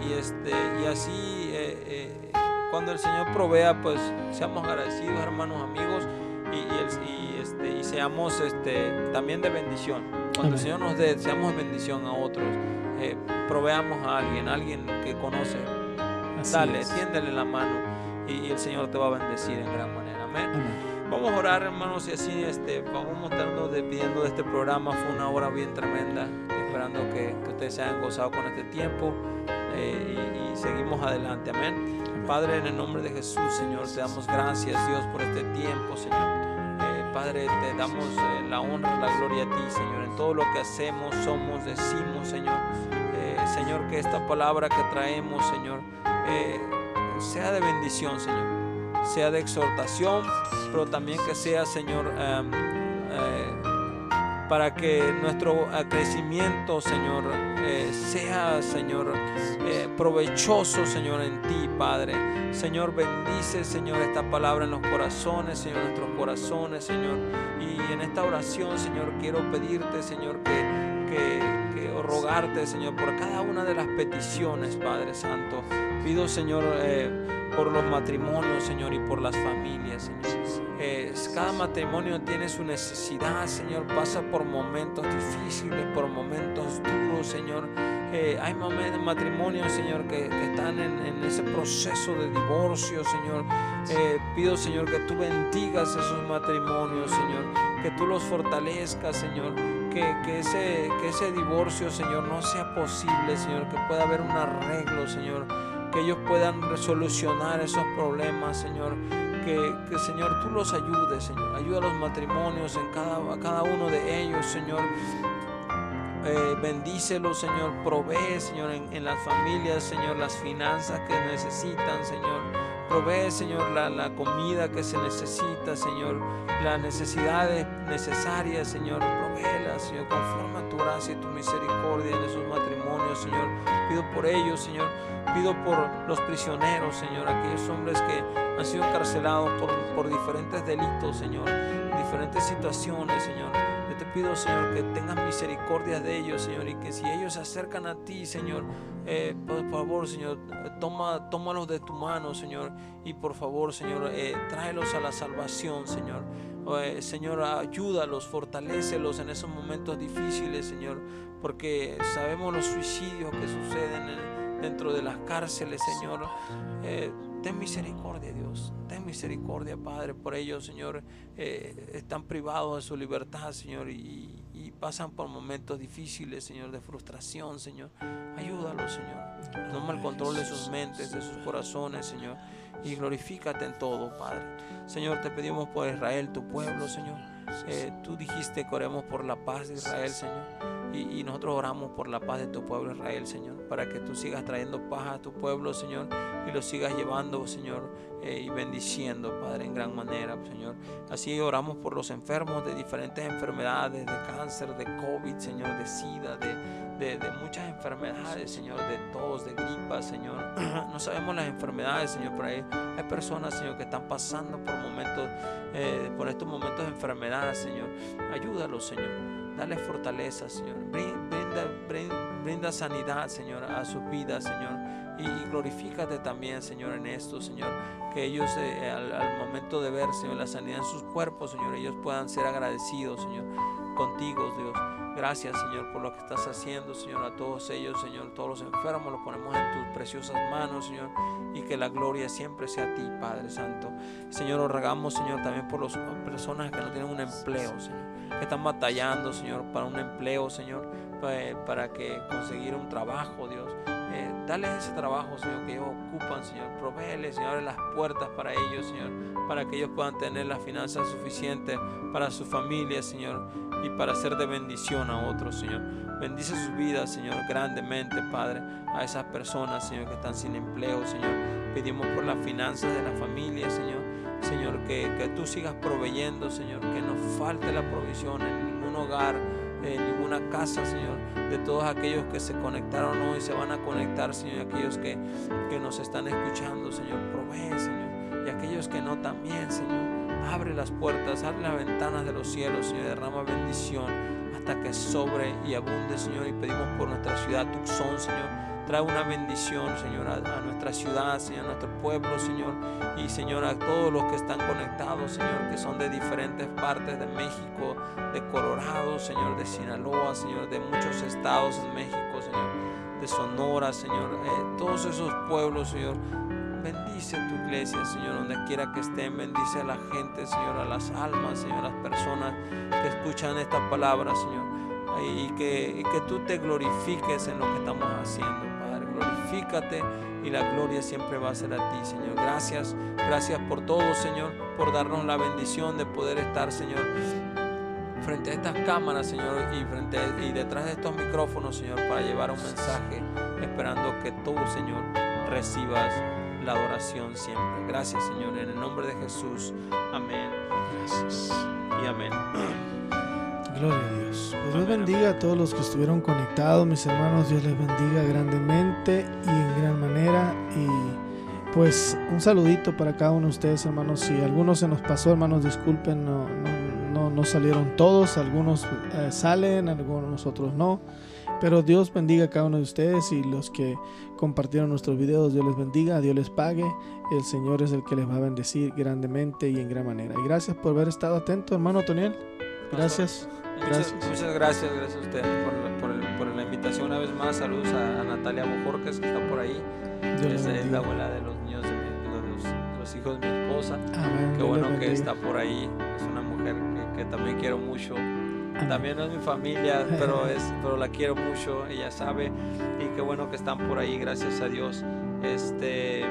Y, este, y así. Eh, eh, cuando el Señor provea, pues seamos agradecidos, hermanos, amigos, y, este, y seamos este, también de bendición. Cuando el Señor nos dé, seamos de bendición a otros. Eh, proveamos a alguien, alguien que conoce. Dale, tiéndele la mano y, el Señor te va a bendecir en gran manera. Amén. Vamos a orar, hermanos, y así este, vamos a estarnos despidiendo de este programa. Fue una hora bien tremenda, esperando que, ustedes se hayan gozado con este tiempo eh, y, y seguimos adelante. Amén. Padre, en el nombre de Jesús, Señor, te damos gracias, Dios, por este tiempo, Señor. Eh, Padre, te damos eh, la honra, la gloria a ti, Señor, en todo lo que hacemos, somos, decimos, Señor. Eh, Señor, que esta palabra que traemos, Señor, sea de bendición, Señor, sea de exhortación, pero también que sea, Señor, em, para que nuestro crecimiento, Señor, eh, sea, Señor, eh, provechoso, Señor, en ti, Padre. Señor, bendice, Señor, esta palabra en los corazones, Señor, nuestros corazones, Señor. Y en esta oración, Señor, quiero pedirte, Señor, que, que, rogarte, Señor, por cada una de las peticiones, Padre Santo. Pido, Señor, eh, por los matrimonios, Señor, y por las familias, Señor. Eh, cada matrimonio tiene su necesidad, Señor. Pasa por momentos difíciles, por momentos duros, Señor. Eh, hay matrimonios, Señor, que, están en, ese proceso de divorcio, Señor. Eh, pido, Señor, que tú bendigas esos matrimonios, Señor. Que tú los fortalezcas, Señor. Que, que, ese, que ese divorcio, Señor, no sea posible, Señor. Que pueda haber un arreglo, Señor. Que ellos puedan solucionar esos problemas, Señor que, Señor tú los ayudes, Señor. Ayuda a los matrimonios en cada, a cada uno de ellos, Señor. Eh, bendícelos, Señor. Provee, Señor, en, las familias, Señor, las finanzas que necesitan, Señor. Provee, Señor, la, la comida que se necesita, Señor. Las necesidades necesarias, Señor. Provéelas, Señor, conforme a tu gracia y tu misericordia en esos matrimonios, Señor. Pido por ellos, Señor. Pido por los prisioneros, Señor. Aquellos hombres que han sido encarcelados por, diferentes delitos, Señor, diferentes situaciones, Señor. Te pido, Señor, que tengas misericordia de ellos, Señor, y que si ellos se acercan a ti, Señor, eh, por favor, Señor, toma, tómalos de tu mano, Señor, y por favor, Señor, eh, tráelos a la salvación, Señor. Eh, Señor, ayúdalos, fortalecelos en esos momentos difíciles, Señor, porque sabemos los suicidios que suceden dentro de las cárceles, Señor. Ten misericordia, Dios. Ten misericordia, Padre, por ellos, Señor. Eh, están privados de su libertad, Señor, y, pasan por momentos difíciles, Señor, de frustración, Señor. Ayúdalos, Señor. Toma el control de sus mentes, de sus corazones, Señor. Y glorifícate en todo, Padre. Señor, te pedimos por Israel, tu pueblo, Señor. Eh, tú dijiste que oremos por la paz de Israel, Señor. Y, nosotros oramos por la paz de tu pueblo Israel, Señor, para que tú sigas trayendo paz a tu pueblo, Señor, y lo sigas llevando, Señor, eh, y bendiciendo, Padre, en gran manera, Señor. Así oramos por los enfermos de diferentes enfermedades, de cáncer, de COVID, Señor, de SIDA, de, de, muchas enfermedades, Señor, de tos, de gripa, Señor. No sabemos las enfermedades, Señor, pero hay, hay personas, Señor, que están pasando por momentos, eh, por estos momentos de enfermedad, Señor. Ayúdalos, Señor. Dale fortaleza, Señor. Brinda, brinda, sanidad, Señor, a su vida, Señor. Y, glorifícate también, Señor, en esto, Señor. Que ellos eh, al, al, momento de ver, Señor, la sanidad en sus cuerpos, Señor, ellos puedan ser agradecidos, Señor, contigo, Dios. Gracias, Señor, por lo que estás haciendo, Señor, a todos ellos, Señor, todos los enfermos los ponemos en tus preciosas manos, Señor, y que la gloria siempre sea a ti, Padre Santo. Señor, rogamos, Señor, también por las personas que no tienen un empleo, Señor que están batallando, Señor, para un empleo, Señor, para que conseguir un trabajo, Dios. Eh, dale ese trabajo, Señor, que ellos ocupan, Señor. Provéele, Señor, las puertas para ellos, Señor, para que ellos puedan tener las finanzas suficientes para su familia, Señor, y para ser de bendición a otros, Señor. Bendice sus vidas, Señor, grandemente, Padre, a esas personas, Señor, que están sin empleo, Señor. Pedimos por las finanzas de la familia, Señor. Señor, que, que tú sigas proveyendo, Señor, que no falte la provisión en ningún hogar, en ninguna casa, Señor, de todos aquellos que se conectaron hoy, se van a conectar, Señor, aquellos que, que nos están escuchando, Señor, provee, Señor, y aquellos que no también, Señor, abre las puertas, abre las ventanas de los cielos, Señor, derrama bendición hasta que sobre y abunde, Señor, y pedimos por nuestra ciudad Tucson, Señor, trae una bendición, Señor, a, nuestra ciudad, Señor, a nuestro pueblo, Señor, y Señor, a todos los que están conectados, Señor, que son de diferentes partes de México, de Colorado, Señor, de Sinaloa, Señor, de muchos estados en México, Señor, de Sonora, Señor, eh, todos esos pueblos, Señor. Bendice tu iglesia, Señor, donde quiera que estén. Bendice a la gente, Señor, a las almas, Señor, a las personas que escuchan esta palabra, Señor. Y que, y que tú te glorifiques en lo que estamos haciendo. Glorifícate y la gloria siempre va a ser a ti, Señor. Gracias, gracias por todo, Señor, por darnos la bendición de poder estar, Señor, frente a estas cámaras, Señor, y, frente, y detrás de estos micrófonos, Señor, para llevar un mensaje, esperando que tú, Señor, recibas la adoración siempre. Gracias, Señor, en el nombre de Jesús. Amén. Gracias. Y amén. Gloria a Dios. Pues Dios bendiga a todos los que estuvieron conectados, mis hermanos. Dios les bendiga grandemente y en gran manera. Y pues un saludito para cada uno de ustedes, hermanos. Si algunos se nos pasó, hermanos, disculpen, no, no, no, no salieron todos. Algunos eh, salen, algunos otros no. Pero Dios bendiga a cada uno de ustedes y los que compartieron nuestros videos, Dios les bendiga, Dios les pague. El Señor es el que les va a bendecir grandemente y en gran manera. Y gracias por haber estado atento, hermano Toniel. Gracias. Muchas Gracias. muchas gracias, gracias a usted por, por el- por la invitación una vez más. Saludos a, a Natalia Bojorques que está por ahí. Dios Es, la abuela de los niños, de, mi- de los, los hijos de mi esposa. Amén. Qué bueno que está por ahí. Es una mujer que, que también quiero mucho. Amén. También no es mi familia, pero, es, pero la quiero mucho. Ella sabe. Y qué bueno que están por ahí, gracias a Dios. Este,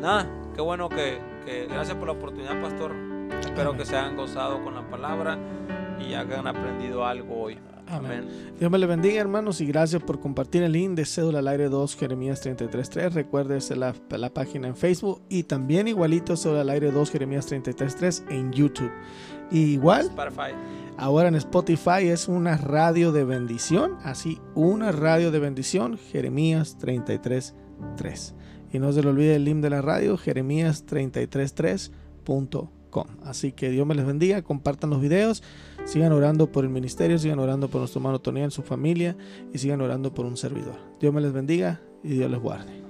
nada, qué bueno que, que gracias por la oportunidad, pastor. Espero Amén. que se hayan gozado con la palabra y hayan aprendido algo hoy. Amén. Amén. Dios me le bendiga, hermanos, y gracias por compartir el link de Cédula al Aire 2, Jeremías 33.3. Recuérdese la, la página en Facebook y también igualito Cédula al Aire 2, Jeremías 33.3 en YouTube. Y igual, Spotify. ahora en Spotify es una radio de bendición, así, una radio de bendición, Jeremías 33.3. Y no se le olvide el link de la radio, jeremías333.com. Así que Dios me les bendiga, compartan los videos, sigan orando por el ministerio, sigan orando por nuestro hermano Toniel, su familia y sigan orando por un servidor. Dios me les bendiga y Dios les guarde.